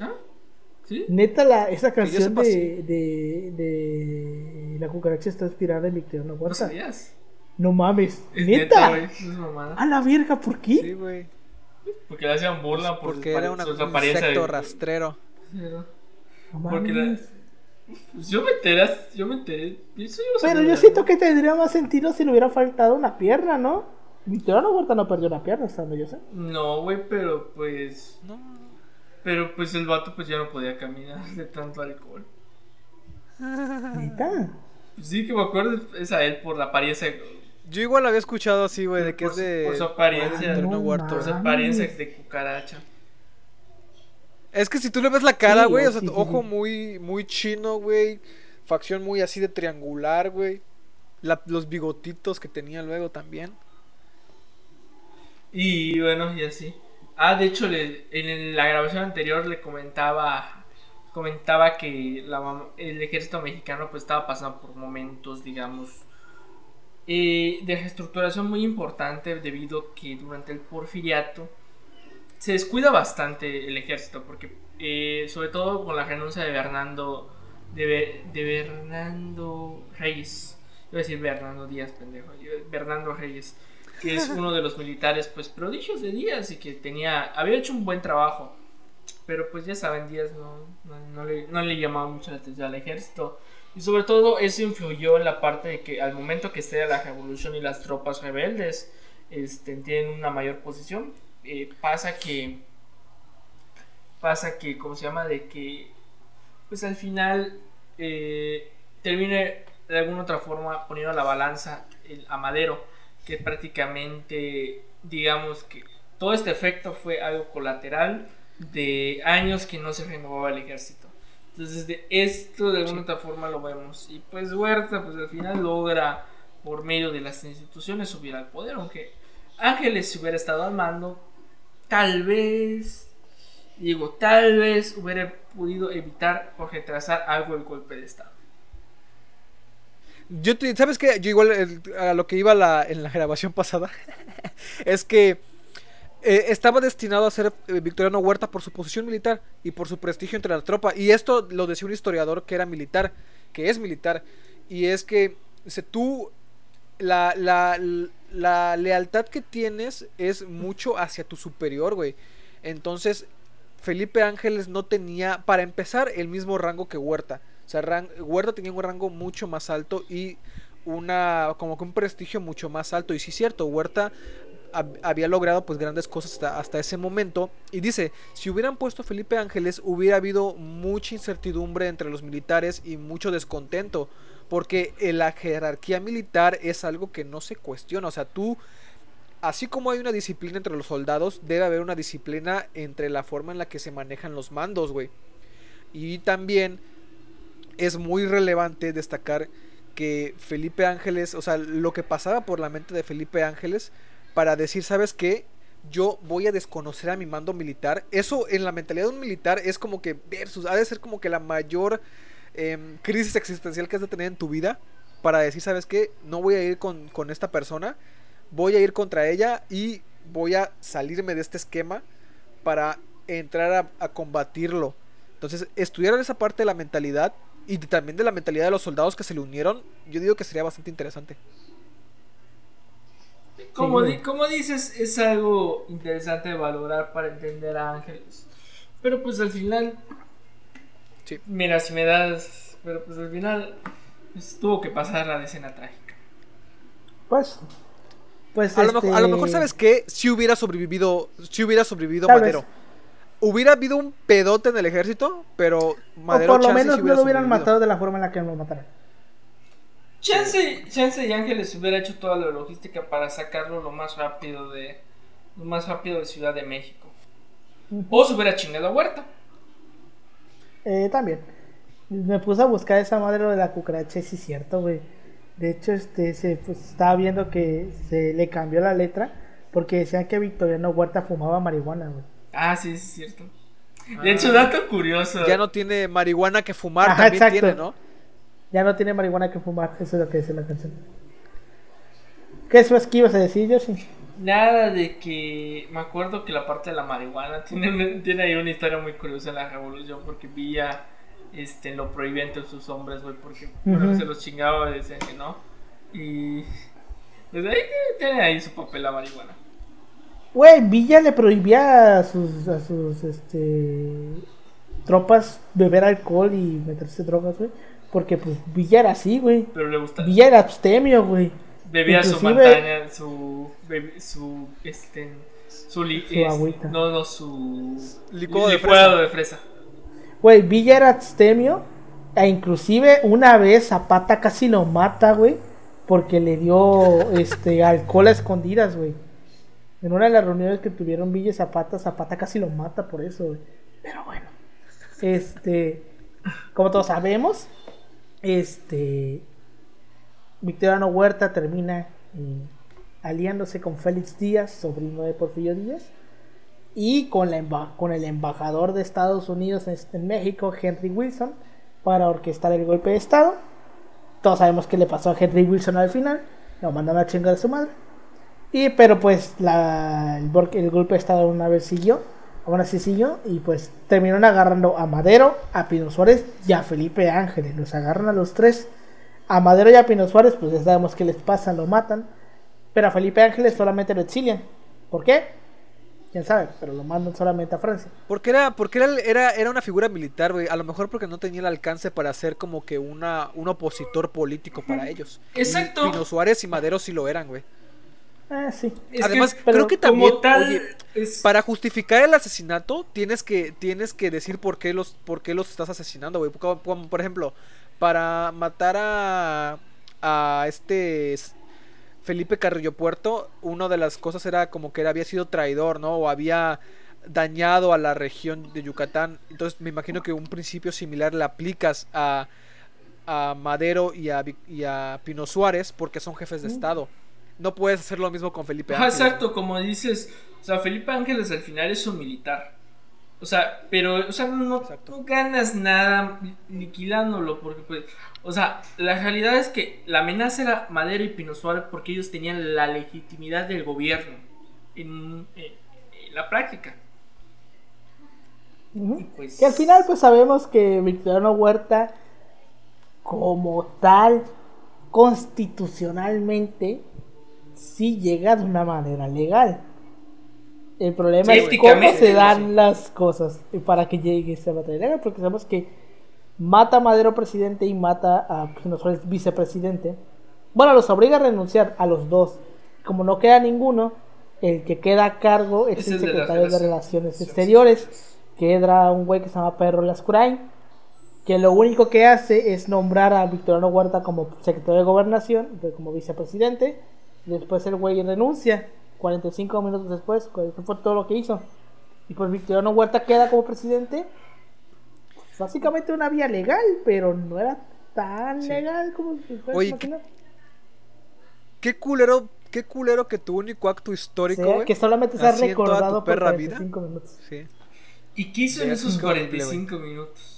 ¿Ah? ¿Sí? Neta, la, esa canción de, de, de, La cucaracha está inspirada en Victoriano Huerta. ¿No no mames. ¿Neta? a la verga, ¿por qué? Sí, güey. Porque le hacían burla por Porque era una, un insecto rastrero. No Porque la... Pues yo me enteré, yo me enteré. Pero yo siento que tendría más sentido si le hubiera faltado una pierna, ¿no? Victoriano Huerta no perdió una pierna, hasta donde yo sé. No, güey, pero pues. No. Pero pues el vato pues ya no podía caminar de tanto alcohol. ¿Neta? Sí, que me acuerdo es a él por la apariencia yo igual había escuchado así, güey, de que es de. Por su apariencia. por su apariencia de cucaracha. Es que si tú le ves la cara, güey, o sea, ojo muy, muy chino, güey. Facción muy así de triangular, güey. los bigotitos que tenía luego también. Y bueno, y así. Ah, de hecho, le, en la grabación anterior le comentaba comentaba que el ejército mexicano pues estaba pasando por momentos, digamos, eh, de reestructuración muy importante debido que durante el porfiriato se descuida bastante el ejército porque eh, sobre todo con la renuncia de Bernardo de, de Bernardo Reyes. Iba a decir Bernardo Díaz pendejo Bernardo Reyes que es (laughs) uno de los militares pues prodigios de Díaz y que tenía había hecho un buen trabajo. Pero pues ya saben Díaz no, no, le, no le llamaba mucho la atención al ejército y sobre todo eso influyó en la parte de que al momento que esté la revolución y las tropas rebeldes este, tienen una mayor posición, eh, pasa que pasa que, ¿cómo se llama? De que pues al final eh, termine de alguna otra forma poniendo a la balanza el, a Madero, que prácticamente digamos que todo este efecto fue algo colateral de años que no se renovaba el ejército. Entonces, de esto de alguna otra forma lo vemos. Y pues Huerta, pues al final logra, por medio de las instituciones, subir al poder. Aunque Ángeles, si hubiera estado al mando, tal vez Digo, tal vez hubiera podido evitar o retrasar algo el golpe de Estado. Yo te- ¿Sabes qué? Yo igual a lo que iba la- en la (laughs) grabación pasada es que eh, estaba destinado a ser eh, Victoriano Huerta por su posición militar y por su prestigio entre la tropa. Y esto lo decía un historiador que era militar, que es militar. Y es que dice, tú, la, la, la lealtad que tienes es mucho hacia tu superior, güey. Entonces, Felipe Ángeles no tenía, para empezar, el mismo rango que Huerta. O sea, Huerta tenía un rango mucho más alto y una como que un prestigio mucho más alto. Y sí es cierto, Huerta había logrado pues grandes cosas hasta, ese momento. Y dice, si hubieran puesto a Felipe Ángeles, hubiera habido mucha incertidumbre entre los militares y mucho descontento. Porque la jerarquía militar es algo que no se cuestiona. O sea, tú así como hay una disciplina entre los soldados, debe haber una disciplina entre la forma en la que se manejan los mandos, güey. Y también es muy relevante destacar que Felipe Ángeles, o sea, lo que pasaba por la mente de Felipe Ángeles para decir, ¿sabes qué? Yo voy a desconocer a mi mando militar. Eso en la mentalidad de un militar es como que versus, ha de ser como que la mayor em, crisis existencial que has de tener en tu vida para decir, ¿sabes qué? No voy a ir con, con esta persona voy a ir contra ella y voy a salirme de este esquema para entrar a, a combatirlo. Entonces, estudiar esa parte de la mentalidad y también de la mentalidad de los soldados que se le unieron, yo digo que sería bastante interesante. Como, Sí. di- como dices, es algo interesante de valorar para entender a Ángeles. Pero pues al final, Sí. mira, si me das, pero pues al final pues, tuvo que pasar la decena trágica. Pues. Pues A, lo mejor, a lo mejor, este, ¿sabes qué? Si hubiera sobrevivido, si hubiera sobrevivido Tal Madero. vez. Hubiera habido un pedote en el ejército, pero O Madero por lo menos sí no lo hubieran matado de la forma en la que lo mataron. Chance, Chance y Ángeles hubiera hecho toda la logística para sacarlo lo más rápido de lo más rápido de Ciudad de México. O se hubiera chingado a Huerta. Eh, también. Me puse a buscar esa madre de la cucaracha, y sí es cierto, güey. De hecho, este, se, pues, estaba viendo que se le cambió la letra porque decían que Victoriano Huerta fumaba marihuana, güey. Ah, sí, sí, es cierto. De hecho, dato curioso. Ya no tiene marihuana que fumar, Ajá, también exacto. tiene, ¿no? Ya no tiene marihuana que fumar, eso es lo que dice la canción. ¿Qué es lo que ibas a decir, Yoshi? Nada de que. Me acuerdo que la parte de la marihuana (laughs) tiene, tiene ahí una historia muy curiosa en la revolución porque Villa este, lo prohibía entre sus hombres, güey, porque se los chingaba y decían que no. Y. Pues ahí tiene ahí su papel la marihuana. Güey, Villa le prohibía a sus, a sus este, tropas beber alcohol y meterse drogas, güey. Porque pues Villa era así, güey. Pero le gusta. Villa era abstemio, güey. Bebía su montaña, su. su. Este. Su, li- Su es- agüita. No, no, su. Licuado de licuado de fresa. Güey, Villa era abstemio. E inclusive una vez Zapata casi lo mata, güey. Porque le dio este (laughs) alcohol a escondidas, güey. En una de las reuniones que tuvieron Villa y Zapata, Zapata casi lo mata por eso, güey. Pero bueno. Este. Como todos sabemos. Este. Victoriano Huerta termina eh, aliándose con Félix Díaz, sobrino de Porfirio Díaz y con, el embajador de Estados Unidos en, México, Henry Wilson, para orquestar el golpe de Estado. Todos sabemos qué le pasó a Henry Wilson al final, lo mandaron a chingar a su madre. Y, pero pues la, el, el golpe de Estado una vez siguió, aún así siguió, y pues terminaron agarrando a Madero, a Pino Suárez y a Felipe Ángeles. Los agarran a los tres. A Madero y a Pino Suárez, pues ya sabemos qué les pasa, lo matan. Pero a Felipe Ángeles solamente lo exilian. ¿Por qué? Quién sabe, pero lo mandan solamente a Francia. Porque era, porque era, era, era una figura militar, güey. A lo mejor porque no tenía el alcance para ser como que una, un opositor político para ellos. Y Exacto. Pino Suárez y Madero sí lo eran, güey. Ah, sí. Es Además, que, creo que como también, tal, oye, es- Para justificar el asesinato, tienes que, tienes que decir por qué los, por qué los estás asesinando, güey. Como, como, por ejemplo, para matar a, a este Felipe Carrillo Puerto, una de las cosas era como que él había sido traidor, ¿no? O había dañado a la región de Yucatán. Entonces me imagino que un principio similar le aplicas a, a Madero y a, Vic- y a Pino Suárez porque son jefes de Estado. No puedes hacer lo mismo con Felipe Ángeles. exacto, como dices, o sea, Felipe Ángeles al final es un militar. O sea, pero, o sea, no, ganas nada liquidándolo, porque, pues, o sea, la realidad es que la amenaza era Madero y Pino Suárez porque ellos tenían la legitimidad del gobierno en, en- en la práctica. Pues, Que al final pues sabemos que Victoriano Huerta como tal constitucionalmente sí llega de una manera legal. El problema Sí, es cómo se sí. dan las cosas para que llegue esa batalla legal, porque sabemos que mata a Madero presidente y mata a Suárez vicepresidente. Bueno, los obliga a renunciar a los dos. Como no queda ninguno, el que queda a cargo es, Es el secretario de relaciones Relaciones Exteriores, que era un güey que se llama Pedro Lascurain, que lo único que hace es nombrar a Victoriano Huerta como secretario de Gobernación, como vicepresidente, después el güey renuncia, 45 minutos después, pues, eso fue todo lo que hizo. Y pues Victoriano Huerta queda como presidente, pues, básicamente una vía legal, pero no era tan Sí. legal como se puede Oye, imaginar. Qué culero, qué culero que tu único acto histórico, Sí, güey. que solamente se ha recordado por perra vida. 45 minutos. Sí. ¿Y qué hizo en esos es horrible, 45 minutos?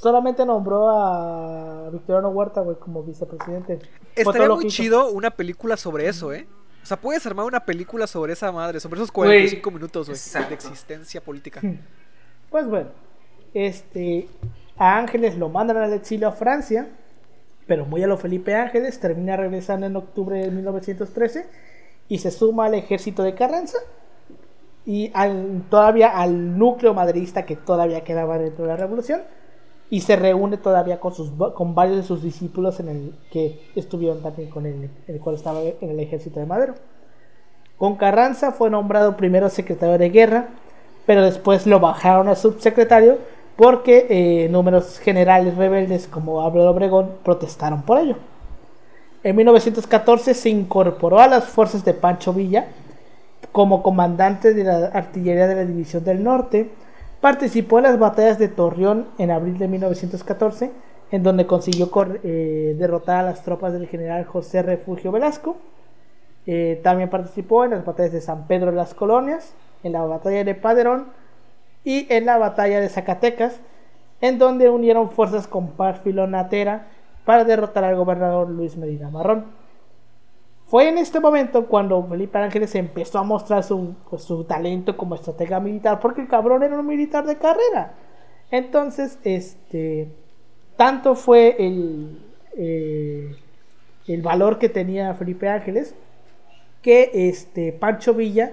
Solamente nombró a Victoriano Huerta, güey, como vicepresidente. Estaría muy chido una película sobre eso, ¿eh? O sea, puedes armar una película sobre esa madre, sobre esos 45 minutos, güey, exacto. de existencia política. (laughs) Pues bueno, este, a Ángeles lo mandan al exilio a Francia, pero muy a lo Felipe Ángeles, termina regresando en octubre de 1913 y se suma al ejército de Carranza y al, todavía al núcleo madridista que todavía quedaba dentro de la revolución y se reúne todavía con, sus, con varios de sus discípulos en el que estuvieron también con él, el cual estaba en el ejército de Madero. Con Carranza fue nombrado primero secretario de guerra, pero después lo bajaron a subsecretario porque eh, números generales rebeldes como Álvaro Obregón protestaron por ello. En 1914 se incorporó a las fuerzas de Pancho Villa como comandante de la artillería de la División del Norte. Participó en las batallas de Torreón en abril de 1914, en donde consiguió eh, derrotar a las tropas del general José Refugio Velasco. Eh, también participó en las batallas de San Pedro de las Colonias, en la batalla de Paderón y en la batalla de Zacatecas, en donde unieron fuerzas con Párfilo Natera para derrotar al gobernador Luis Medina Marrón. Fue en este momento cuando Felipe Ángeles empezó a mostrar su, su talento como estratega militar, porque el cabrón era un militar de carrera. Entonces, este, tanto fue el, eh, el valor que tenía Felipe Ángeles que este Pancho Villa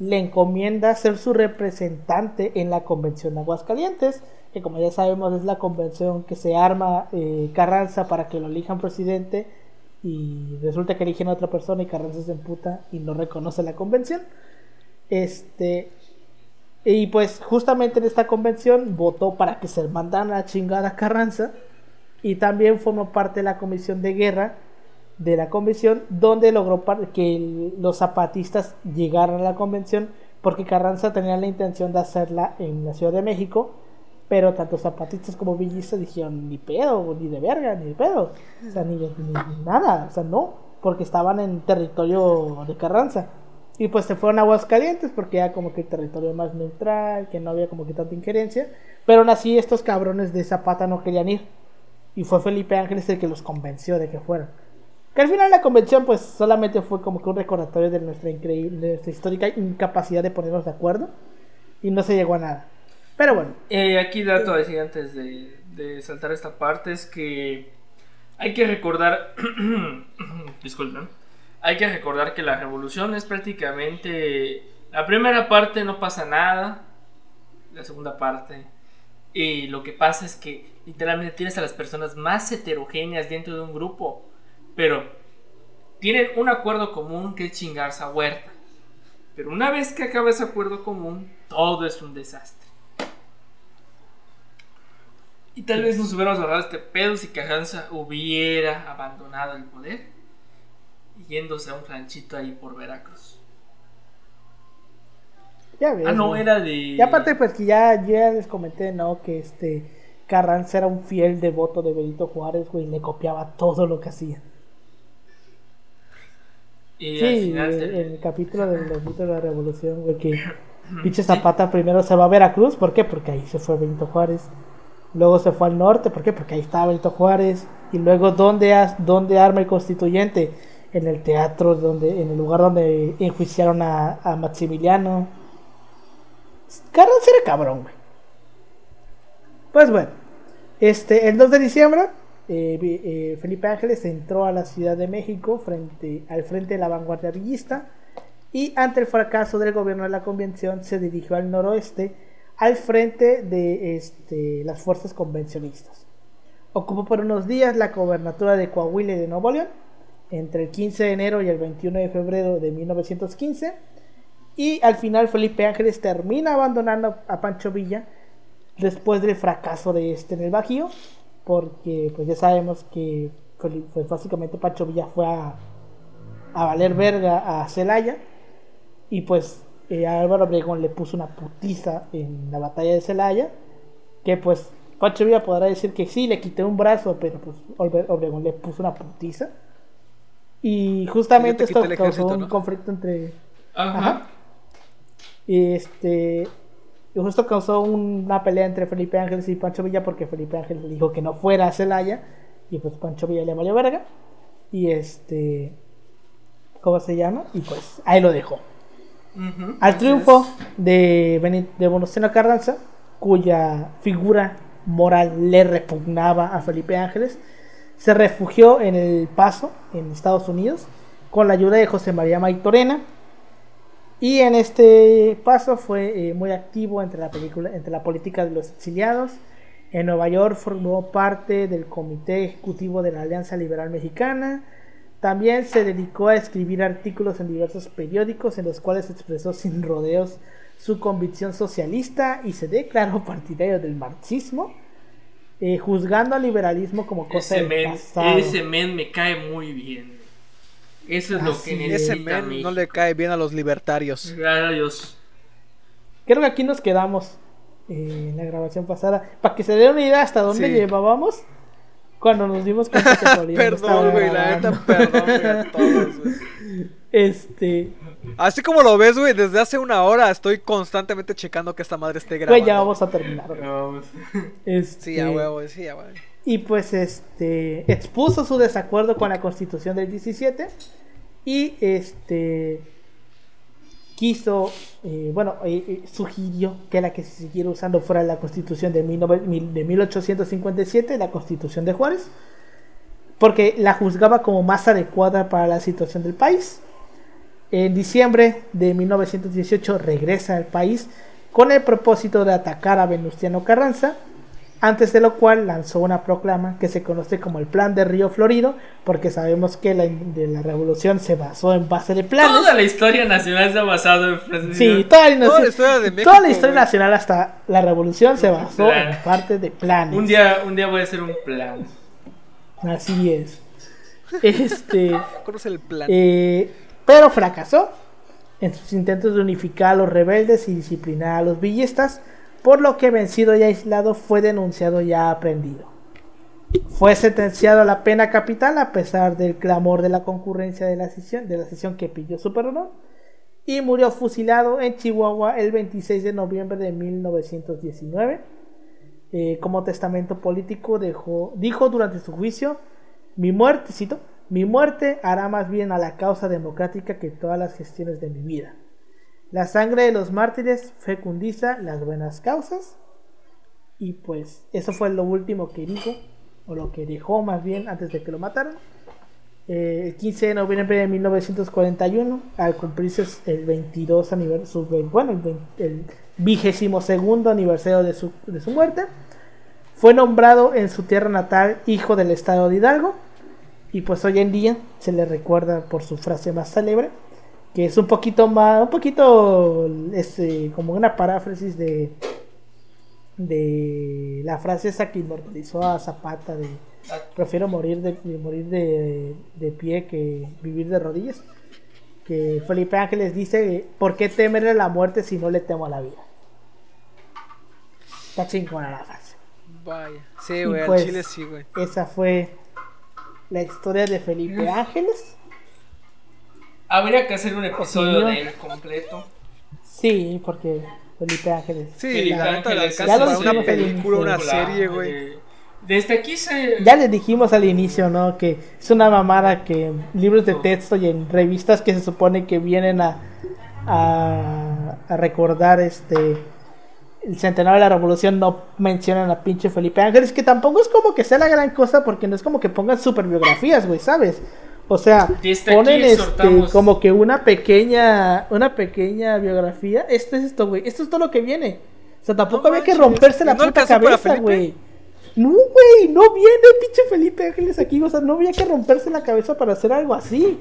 le encomienda ser su representante en la convención de Aguascalientes, que como ya sabemos es la convención que se arma eh, Carranza para que lo elijan presidente y resulta que eligen a otra persona y Carranza se emputa y no reconoce la convención. Este y pues justamente en esta convención votó para que se mandaran a chingar a Carranza y también formó parte de la comisión de guerra de la convención donde logró que los zapatistas llegaran a la convención porque Carranza tenía la intención de hacerla en la Ciudad de México pero tanto zapatistas como villistas dijeron ni pedo, ni de verga, ni de pedo o sea, ni, ni- ni nada, o sea, no porque estaban en territorio de Carranza y pues se fueron a Aguascalientes porque era como que territorio más neutral, que no había como que tanta injerencia pero aún así estos cabrones de Zapata no querían ir y fue Felipe Ángeles el que los convenció de que fueran. Que al final la convención pues solamente fue como que un recordatorio de nuestra increíble, de nuestra histórica incapacidad de ponernos de acuerdo y no se llegó a nada. Pero bueno, Eh, aquí dato decir antes de, de saltar esta parte es que hay que recordar, (clears throat) disculpen, hay que recordar que la revolución es prácticamente la primera parte no pasa nada, la segunda parte y lo que pasa es que literalmente tienes a las personas más heterogéneas dentro de un grupo, pero tienen un acuerdo común que es chingarse a Huerta. Pero una vez que acaba ese acuerdo común, todo es un desastre. Y tal vez nos hubiéramos ahorrado este pedo si Carranza hubiera abandonado el poder y yéndose a un ranchito ahí por Veracruz. ya ves. Ah, no, era de. Y aparte pues que ya, ya les comenté, ¿no? Que este Carranza era un fiel devoto de Benito Juárez, güey, y le copiaba todo lo que hacía. Y al Sí, final en el capítulo de los mitos de la revolución, güey, que (clears throat) Pinche Zapata primero se va a Veracruz, ¿por qué? Porque ahí se fue Benito Juárez. Luego se fue al norte, ¿por qué? Porque ahí estaba Benito Juárez. Y luego, ¿dónde, dónde arma el constituyente? En el teatro, donde, en el lugar donde enjuiciaron a, a Maximiliano. Carranza era cabrón, güey. Pues bueno, este, el 2 de diciembre, eh, eh, Felipe Ángeles entró a la Ciudad de México frente, al frente de la vanguardia villista y ante el fracaso del gobierno de la convención se dirigió al noroeste al frente de este, las fuerzas convencionistas. Ocupó por unos días la gobernatura de Coahuila y de Nuevo León entre el 15 de enero y el 21 de febrero de 1915 y al final Felipe Ángeles termina abandonando a Pancho Villa después del fracaso de este en el Bajío porque pues ya sabemos que pues básicamente Pancho Villa fue a, a valer verga a Celaya y pues eh, Álvaro Obregón le puso una putiza en la batalla de Celaya que pues Pancho Villa podrá decir que sí, le quité un brazo, pero pues Obre- Obregón le puso una putiza. Y justamente esto causó ejército, un conflicto entre... Ajá. Ajá. Y este... Y justo causó una pelea entre Felipe Ángeles y Pancho Villa porque Felipe Ángeles le dijo que no fuera a Celaya y pues Pancho Villa le valió verga. Y este... ¿Cómo se llama? Y pues ahí lo dejó. Ujú, Al triunfo de, Beni- de Venustiano Carranza, cuya figura moral le repugnaba a Felipe Ángeles, se refugió en El Paso, en Estados Unidos, con la ayuda de José María Maitorena. Y en este paso fue eh, muy activo entre la, película, entre la política de los exiliados. En Nueva York formó parte del Comité Ejecutivo de la Alianza Liberal Mexicana. También se dedicó a escribir artículos en diversos periódicos en los cuales expresó sin rodeos su convicción socialista y se declaró (laughs) partidario del marxismo, eh, juzgando al liberalismo como cosa Ese del men, pasado. ese men me cae muy bien. Eso es lo que es. necesita Ese men México. no le cae bien a los libertarios. Gracias a Dios. Creo que aquí nos quedamos eh, en la grabación pasada. Para que se den una idea hasta dónde Sí. llevábamos cuando nos dimos cuenta que (laughs) Paulina Perdón, güey, la neta, perdón, güey, a todos, güey. Este, Así como lo ves, güey, desde hace una hora estoy constantemente checando que esta madre esté grabando. pues ya vamos a terminar. güey. Vamos. Este, Sí, a huevo, sí, a huevo. Y pues este expuso su desacuerdo con la constitución del 17 y este quiso, eh, bueno, eh, eh, sugirió que la que se siguiera usando fuera la constitución de, 19 mil- de 1857, la constitución de Juárez, porque la juzgaba como más adecuada para la situación del país. En diciembre de 1918 regresa al país con el propósito de atacar a Venustiano Carranza, antes de lo cual lanzó una proclama que se conoce como el Plan de Río Florido, porque sabemos que la, de la revolución se basó en base de planes. Toda la historia nacional se ha basado en frases. Sí, toda la, Toda la historia de toda la México, historia nacional hasta la revolución se basó Plan. en parte de planes. Un día, un día voy a hacer un plan. Así es. Este, (laughs) ¿Cuál es el plan? eh, pero fracasó en sus intentos de unificar a los rebeldes y disciplinar a los villistas, por lo que vencido y aislado fue denunciado ya aprendido. Fue sentenciado a la pena capital a pesar del clamor de la concurrencia de la sesión, de la sesión que pidió su perdón, y murió fusilado en Chihuahua el 26 de noviembre de 1919. Eh, como testamento político dejó, dijo durante su juicio, mi muerte, mi muerte hará más bien a la causa democrática que todas las gestiones de mi vida. La sangre de los mártires fecundiza las buenas causas. Y pues eso fue lo último que dijo, o lo que dejó más bien antes de que lo mataran. Eh, el 15 de noviembre de 1941, al cumplirse el 22 aniversario, bueno, el, 20 el vigésimo aniversario de su, de su muerte, fue nombrado en su tierra natal hijo del estado de Hidalgo. Y pues hoy en día se le recuerda por su frase más célebre, que es un poquito más, un poquito este, como una paráfrasis de, de la frase esa que inmortalizó a Zapata de prefiero morir de, de morir de, de pie que vivir de rodillas. Que Felipe Ángeles dice, ¿por qué temerle la muerte si no le temo a la vida? Está chingona la frase. Vaya. Sí, güey, pues- al chile sí, güey. Esa fue la historia de Felipe Ángeles. Habría que hacer un episodio de él completo. Sí, porque Felipe Ángeles. Sí, Felipe la neta la lo para una dijimos al película, una Película, serie, güey. eh, Desde aquí se. Ya les dijimos al inicio, ¿no? Que es una mamada que en libros de texto y en revistas que se supone que vienen a, a, a recordar este el centenario de la revolución no mencionan a pinche Felipe Ángeles, que tampoco es como que sea la gran cosa porque no es como que pongan super biografías, güey, ¿sabes? O sea, Desde aquí ponen este, como que una pequeña una pequeña biografía. Esto es esto, güey. Esto es todo lo que viene. O sea, tampoco No había que romperse la ¿y no puta cabeza, güey. No, güey, no viene pinche Felipe Ángeles aquí. O sea, no había que romperse la cabeza para hacer algo así.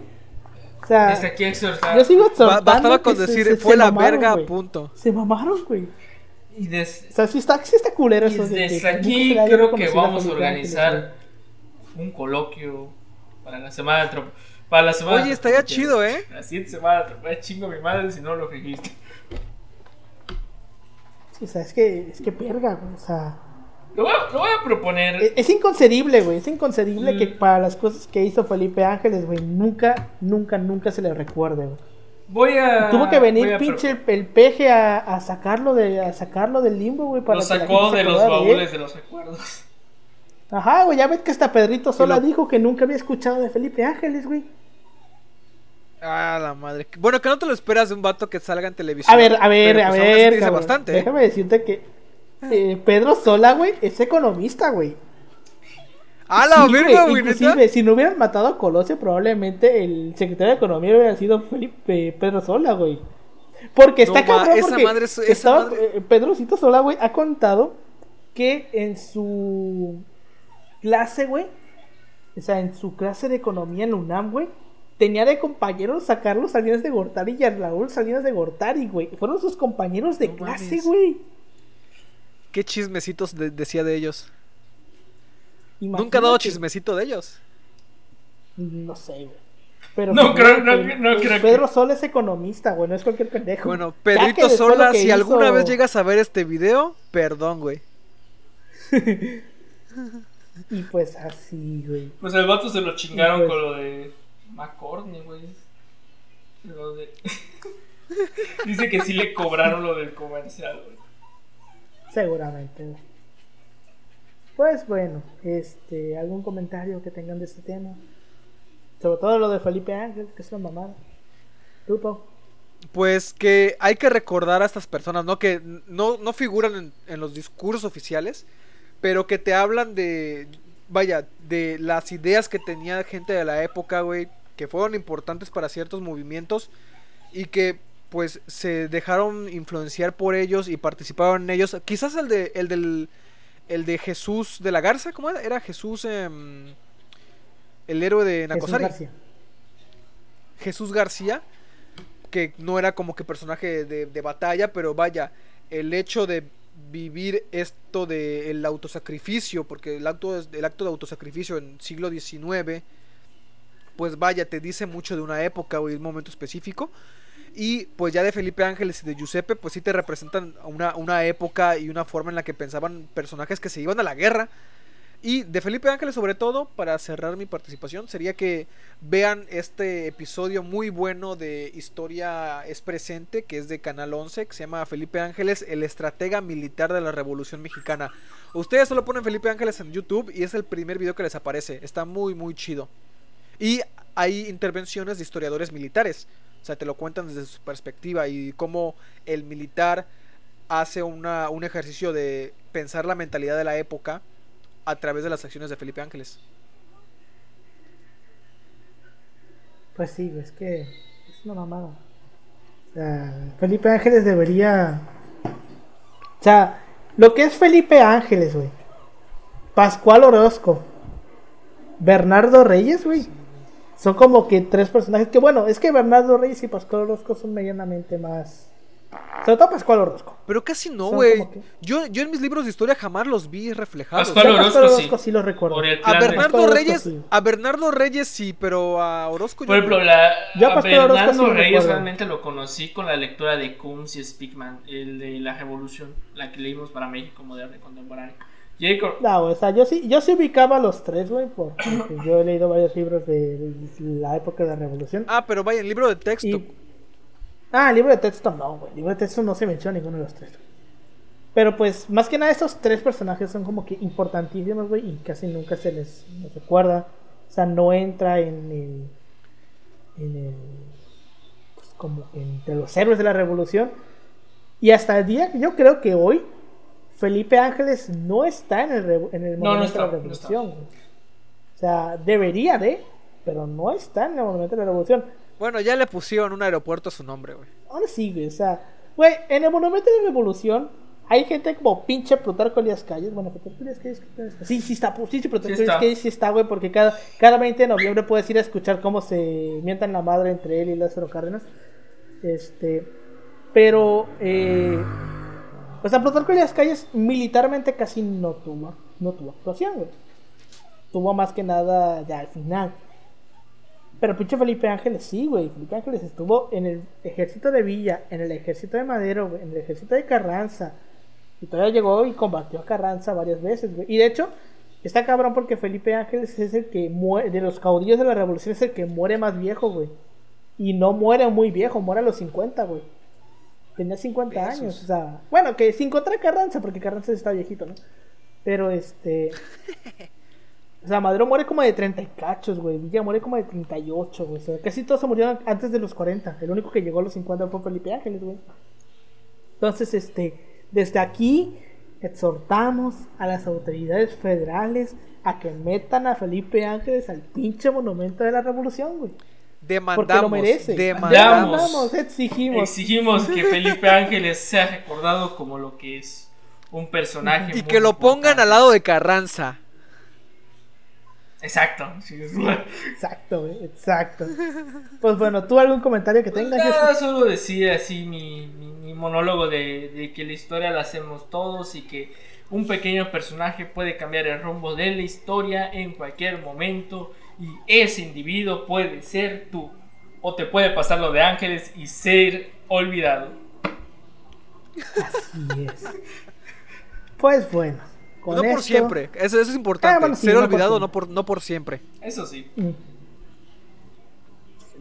O sea, Desde aquí exhortar. yo sigo Ba- exhortando Bastaba con decir, se- fue se la mamaron, verga, güey. punto. Se mamaron, güey. Y des- O sea, sí está, sí está culero y eso. desde nunca aquí creo que vamos a organizar un coloquio para la semana de antrop- para la semana Oye, estaría chido, ¿eh? La siguiente semana de chingo a mi madre si no lo güey. O sea, es que, es que verga, güey. O sea, Lo voy a, lo voy a proponer. es, es inconcebible, güey. Es inconcebible Mm. que para las cosas que hizo Felipe Ángeles, güey, nunca, nunca, nunca se le recuerde, güey. Voy a. Tuvo que venir pinche el, el peje a, a sacarlo de a sacarlo del limbo, güey, para Lo que la sacó de los de baúles de los recuerdos. Ajá, güey, ya ves que hasta Pedrito Sola lo- dijo que nunca había escuchado de Felipe Ángeles, güey. Ah, la madre. Bueno, que no te lo esperas de un vato que salga en televisión. A ver, a ver, pero, a pues, ver, cabrón. bastante, ¿eh? Déjame decirte que eh, Pedro Sola, güey, es economista, güey. ¡Ah, la Sí, verga, güey. Inclusive, si no hubieran matado a Colosio, probablemente el secretario de Economía hubiera sido Felipe Pedro Sola, güey. Porque está No, cabrón, esa porque madre es- esa estaba, madre- eh, Pedrocito Sola, güey, ha contado que en su clase, güey, o sea, en su clase de economía en UNAM, güey, tenía de compañeros a Carlos Salinas de Gortari y a Raúl Salinas de Gortari, güey. Fueron sus compañeros de No clase, mames. güey. ¿Qué chismecitos de- decía de ellos? Nunca ha dado chismecito de ellos. No sé, güey. Pero No creo- no- Pedro- no creo que- Pedro Sola es economista, güey, no es cualquier pendejo. Bueno, Pedrito Sola, si alguna vez llegas a ver este video, perdón, güey. (laughs) Y pues así, güey. Pues el vato se lo chingaron Pues- con lo de McCorney, güey. Lo de... (laughs) Dice que sí le cobraron lo del comercial, güey. Seguramente, güey. Pues bueno, este, algún comentario que tengan de este tema. Sobre todo lo de Felipe Ángel, que es una mamada. ¿Tú, Pau? Pues que hay que recordar a estas personas, ¿no? Que no, no figuran en, en los discursos oficiales, pero que te hablan de, vaya, de las ideas que tenía gente de la época, güey, que fueron importantes para ciertos movimientos y que pues se dejaron influenciar por ellos y participaron en ellos. Quizás el de el del el de Jesús de la Garza, ¿cómo era? Era Jesús em, el héroe de Jesús Nacosari. García. Jesús García, que no era como que personaje de, de batalla, pero vaya, el hecho de vivir esto del el autosacrificio, porque el acto, el acto de autosacrificio en siglo XIX, pues vaya, te dice mucho de una época o de un momento específico. Y pues ya de Felipe Ángeles y de Giuseppe, pues sí te representan una, una época y una forma en la que pensaban personajes que se iban a la guerra. Y de Felipe Ángeles sobre todo, para cerrar mi participación, sería que vean este episodio muy bueno de Historia es Presente, que es de Canal 11, que se llama Felipe Ángeles, el estratega militar de la Revolución Mexicana. Ustedes solo ponen Felipe Ángeles en YouTube y es el primer video que les aparece. Está muy, muy chido. Y hay intervenciones de historiadores militares. O sea, te lo cuentan desde su perspectiva y cómo el militar hace una, un ejercicio de pensar la mentalidad de la época a través de las acciones de Felipe Ángeles. Pues sí, es que es una mamada. Felipe Ángeles debería. O sea, lo que es Felipe Ángeles, güey. Pascual Orozco. Bernardo Reyes, güey. Son como que tres personajes que, bueno, es que Bernardo Reyes y Pascual Orozco son medianamente más. Sobre todo Pascual Orozco. Pero casi no, güey. Yo, yo en mis libros de historia jamás los vi reflejados. Pascual Orozco, Pascual sí. Orozco sí lo recuerdo. Por el A Bernardo Orozco, Reyes, sí. a Bernardo Reyes sí, pero a Orozco yo Por no. ejemplo, la, Yo a a Pascual Orozco sí Bernardo lo Reyes recuerdo. realmente lo conocí con la lectura de Combs y Speakman, el de la Revolución, la que leímos para México moderno y contemporáneo. Jacob, No, o sea, yo sí, yo sí ubicaba a los tres, güey, (clears throat) porque yo he leído varios libros de la época de la Revolución. Ah, pero vaya, en libro de texto. Y- Ah, libro de texto no, güey. Libro de texto no se menciona ninguno de los tres. Pero pues, más que nada, estos tres personajes son como que importantísimos, güey, y casi nunca se les, recuerda. O sea, no entra en el. En el. Pues como entre los héroes de la revolución. Y hasta el día, yo creo que hoy, Felipe Ángeles no está en el, en el No, no monumento está, de la revolución. O sea, debería de, pero no está en el monumento de la revolución. Bueno, ya le pusieron un aeropuerto a su nombre, güey. Ahora sí, güey. O sea, güey, en el monumento de la revolución hay gente como pinche Plutarco Elías Calles. Bueno, Plutarco Elías Calles. creo que está. Sí, sí está. Sí, sí, Plutarco Elías. Calles sí está, güey, porque cada, cada 20 de noviembre puedes ir a escuchar cómo se mientan la madre entre él y Lázaro Cárdenas. Este. Pero, eh. O sea, Plutarco Elías Calles militarmente casi no tuvo, no tuvo actuación, güey. Tuvo más que nada ya al final. Pero pinche Felipe Ángeles sí, güey. Felipe Ángeles estuvo en el ejército de Villa, en el ejército de Madero, güey, en el ejército de Carranza. Y todavía llegó y combatió a Carranza varias veces, güey. Y de hecho, está cabrón porque Felipe Ángeles es el que muere, de los caudillos de la revolución, es el que muere más viejo, güey. Y no muere muy viejo, muere a los 50, güey. Tenía 50 Jesús. años, o sea, bueno, que sin contra Carranza, porque Carranza está viejito, ¿no? Pero este. (laughs) O sea, Madero muere como de 30 y cachos, güey. Villa muere como de 38, güey. O sea, casi todos se murieron antes de los 40. El único que llegó a los 50 fue Felipe Ángeles, güey. Entonces, este, desde aquí exhortamos a las autoridades federales a que metan a Felipe Ángeles al pinche monumento de la revolución, güey. Porque Demandamos. lo merece. Demandamos. Demandamos. exigimos. Exigimos que Felipe Ángeles sea recordado como lo que es un personaje. Y muy que lo pongan importante. al lado de Carranza. Exacto. sí, Exacto, güey, exacto. Pues bueno, ¿tú algún comentario que Pues tengas? nada, Jesús? solo decir así mi, mi- mi monólogo de, de que la historia la hacemos todos y que un pequeño personaje puede cambiar el rumbo de la historia en cualquier momento y ese individuo puede ser tú o te puede pasar lo de Ángeles y ser olvidado. Así es. Pues bueno. Con no por siempre. Eso, eso es importante. Ah, bueno, sí, Ser no por olvidado siempre. no por, no por siempre. Eso sí. Mm.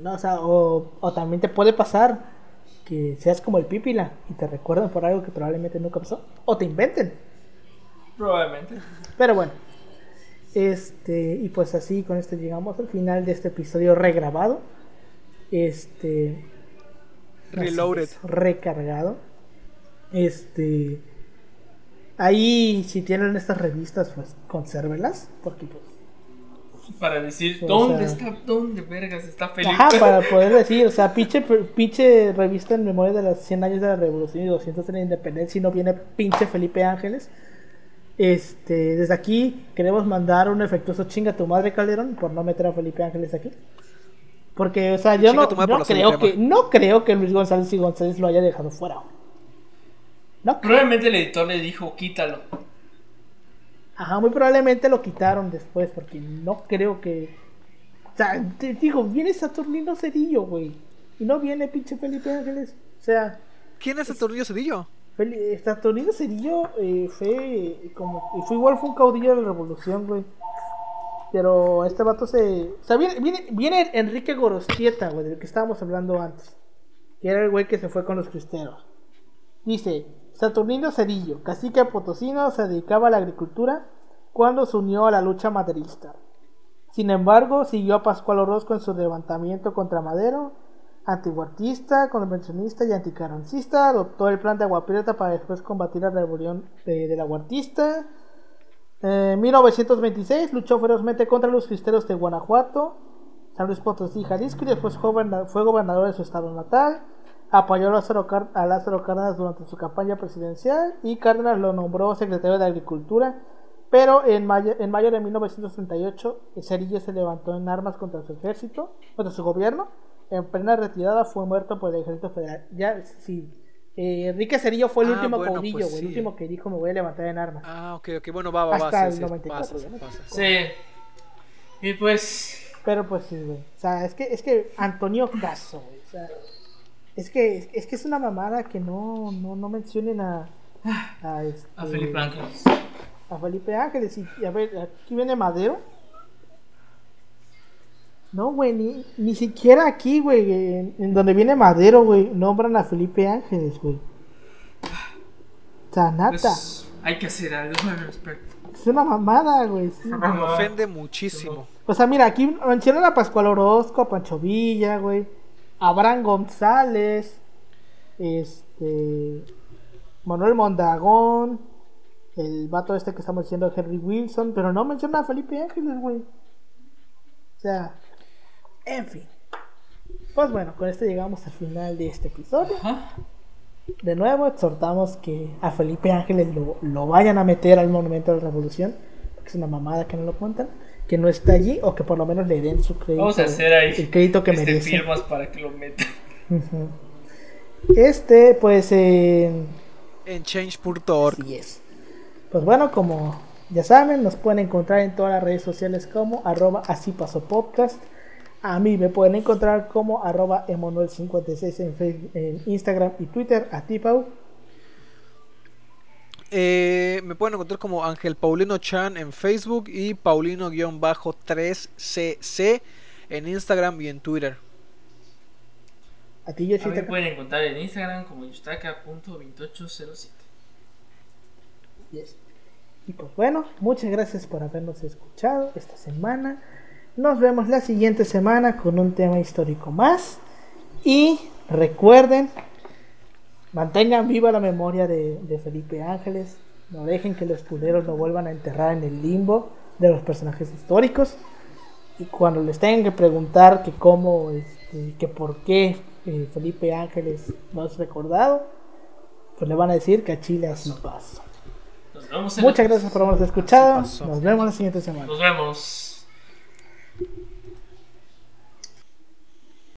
No, o, sea, o, o también te puede pasar que seas como el Pípila y te recuerden por algo que probablemente nunca pasó. O te inventen. Probablemente. Pero bueno. Este, y pues así con esto llegamos al final de este episodio regrabado. Este. Reloaded. es, recargado. Este. Ahí, si tienen estas revistas, pues consérvelas. Porque pues. Para decir, O ¿dónde sea- está, dónde vergas está Felipe? Ajá, para (laughs) poder decir, o sea, pinche, pinche revista en memoria de los 100 años de la revolución y 200 de la independencia y no viene pinche Felipe Ángeles. Este, desde aquí queremos mandar un efectuoso chinga a tu madre Calderón por no meter a Felipe Ángeles aquí. Porque, o sea, yo no, creo que, no creo que Luis González y González lo haya dejado fuera. No. Probablemente el editor le dijo, quítalo. Ajá, muy probablemente lo quitaron después porque no creo que... O sea, te digo, viene Saturnino Cedillo, güey. Y no viene pinche Felipe Ángeles. O sea, ¿Quién es el tornillo Cedillo? Fel- Saturnino Cedillo eh, fue como... y Fue igual, fue un caudillo de la revolución, güey. Pero este vato se... O sea, viene, viene, viene Enrique Gorostieta, güey, del que estábamos hablando antes. Que era el güey que se fue con los cristeros. Dice, Saturnino Cedillo, cacique potosino, se dedicaba a la agricultura cuando se unió a la lucha maderista. Sin embargo, siguió a Pascual Orozco en su levantamiento contra Madero, antiguartista, convencionista y anticarrancista, adoptó el plan de Agua Prieta para después combatir la rebelión de, del aguartista. En 1926 luchó ferozmente contra los cristeros de Guanajuato, San Luis Potosí, Jalisco y después fue gobernador de su estado natal. Apoyó a Lázaro, a Lázaro Cárdenas durante su campaña presidencial y Cárdenas lo nombró secretario de Agricultura. Pero en mayo, en mayo de 1938, Cerillo se levantó en armas contra su ejército, contra su gobierno. En plena retirada fue muerto por el ejército federal. Ya, sí. Eh, Enrique Cerillo fue el Ah, último bueno, caudillo, pues güey, el último que dijo me voy a levantar en armas. Ah, ok, ok. Bueno, va, va, va. Hasta sí, el sí, 94, pasa, pasa. Sí. Y pues, Pero pues sí, güey. O sea, es que, es que Antonio Caso, güey. O sea, es que, es que es una mamada que no, no, no mencionen a, a, este, a Felipe Ángeles. a Felipe Ángeles. Y, y a ver, aquí viene Madero. No, güey, ni, ni siquiera aquí, güey, en, en donde viene Madero, güey, nombran a Felipe Ángeles, güey. Nada. Pues, hay que hacer algo al respecto. Es una mamada, güey. sí. Me ofende muchísimo. O sea, mira, aquí mencionan a Pascual Orozco, a Pancho Villa, güey. Abraham González. Este. Manuel Mondagón. El vato este que estamos diciendo, Henry Wilson. Pero no menciona a Felipe Ángeles, güey. O sea. En fin. Pues bueno, con esto llegamos al final de este episodio. Ajá. De nuevo, exhortamos que a Felipe Ángeles lo, lo vayan a meter al Monumento de la Revolución. Porque es una mamada que no lo cuentan. Que no está allí o que por lo menos le den su crédito. Vamos a hacer ahí el crédito que este, merece. firmas para que lo metan. Este, pues, eh, En change.org. así es. Pues bueno, como ya saben, nos pueden encontrar en todas las redes sociales como arroba así pasó podcast. A mí me pueden encontrar como arroba emanuel56 en, Facebook- en Instagram y Twitter. A ti, Pau. Eh, me pueden encontrar como Ángel Paulino Chan en Facebook y Paulino-3cc en Instagram y en Twitter. A ti, A mí pueden encontrar en Instagram como yustaka.2807. Yes. Y pues bueno, muchas gracias por habernos escuchado esta semana. Nos vemos la siguiente semana con un tema histórico más. Y recuerden, mantengan viva la memoria de, de Felipe Ángeles. No dejen que los culeros lo vuelvan a enterrar en el limbo de los personajes históricos. Y cuando les tengan que preguntar que cómo, este, que por qué eh, Felipe Ángeles no es recordado, pues le van a decir que a Chile así pasó. Nos vemos en Muchas gracias por habernos escuchado. Nos vemos la siguiente semana. Nos vemos.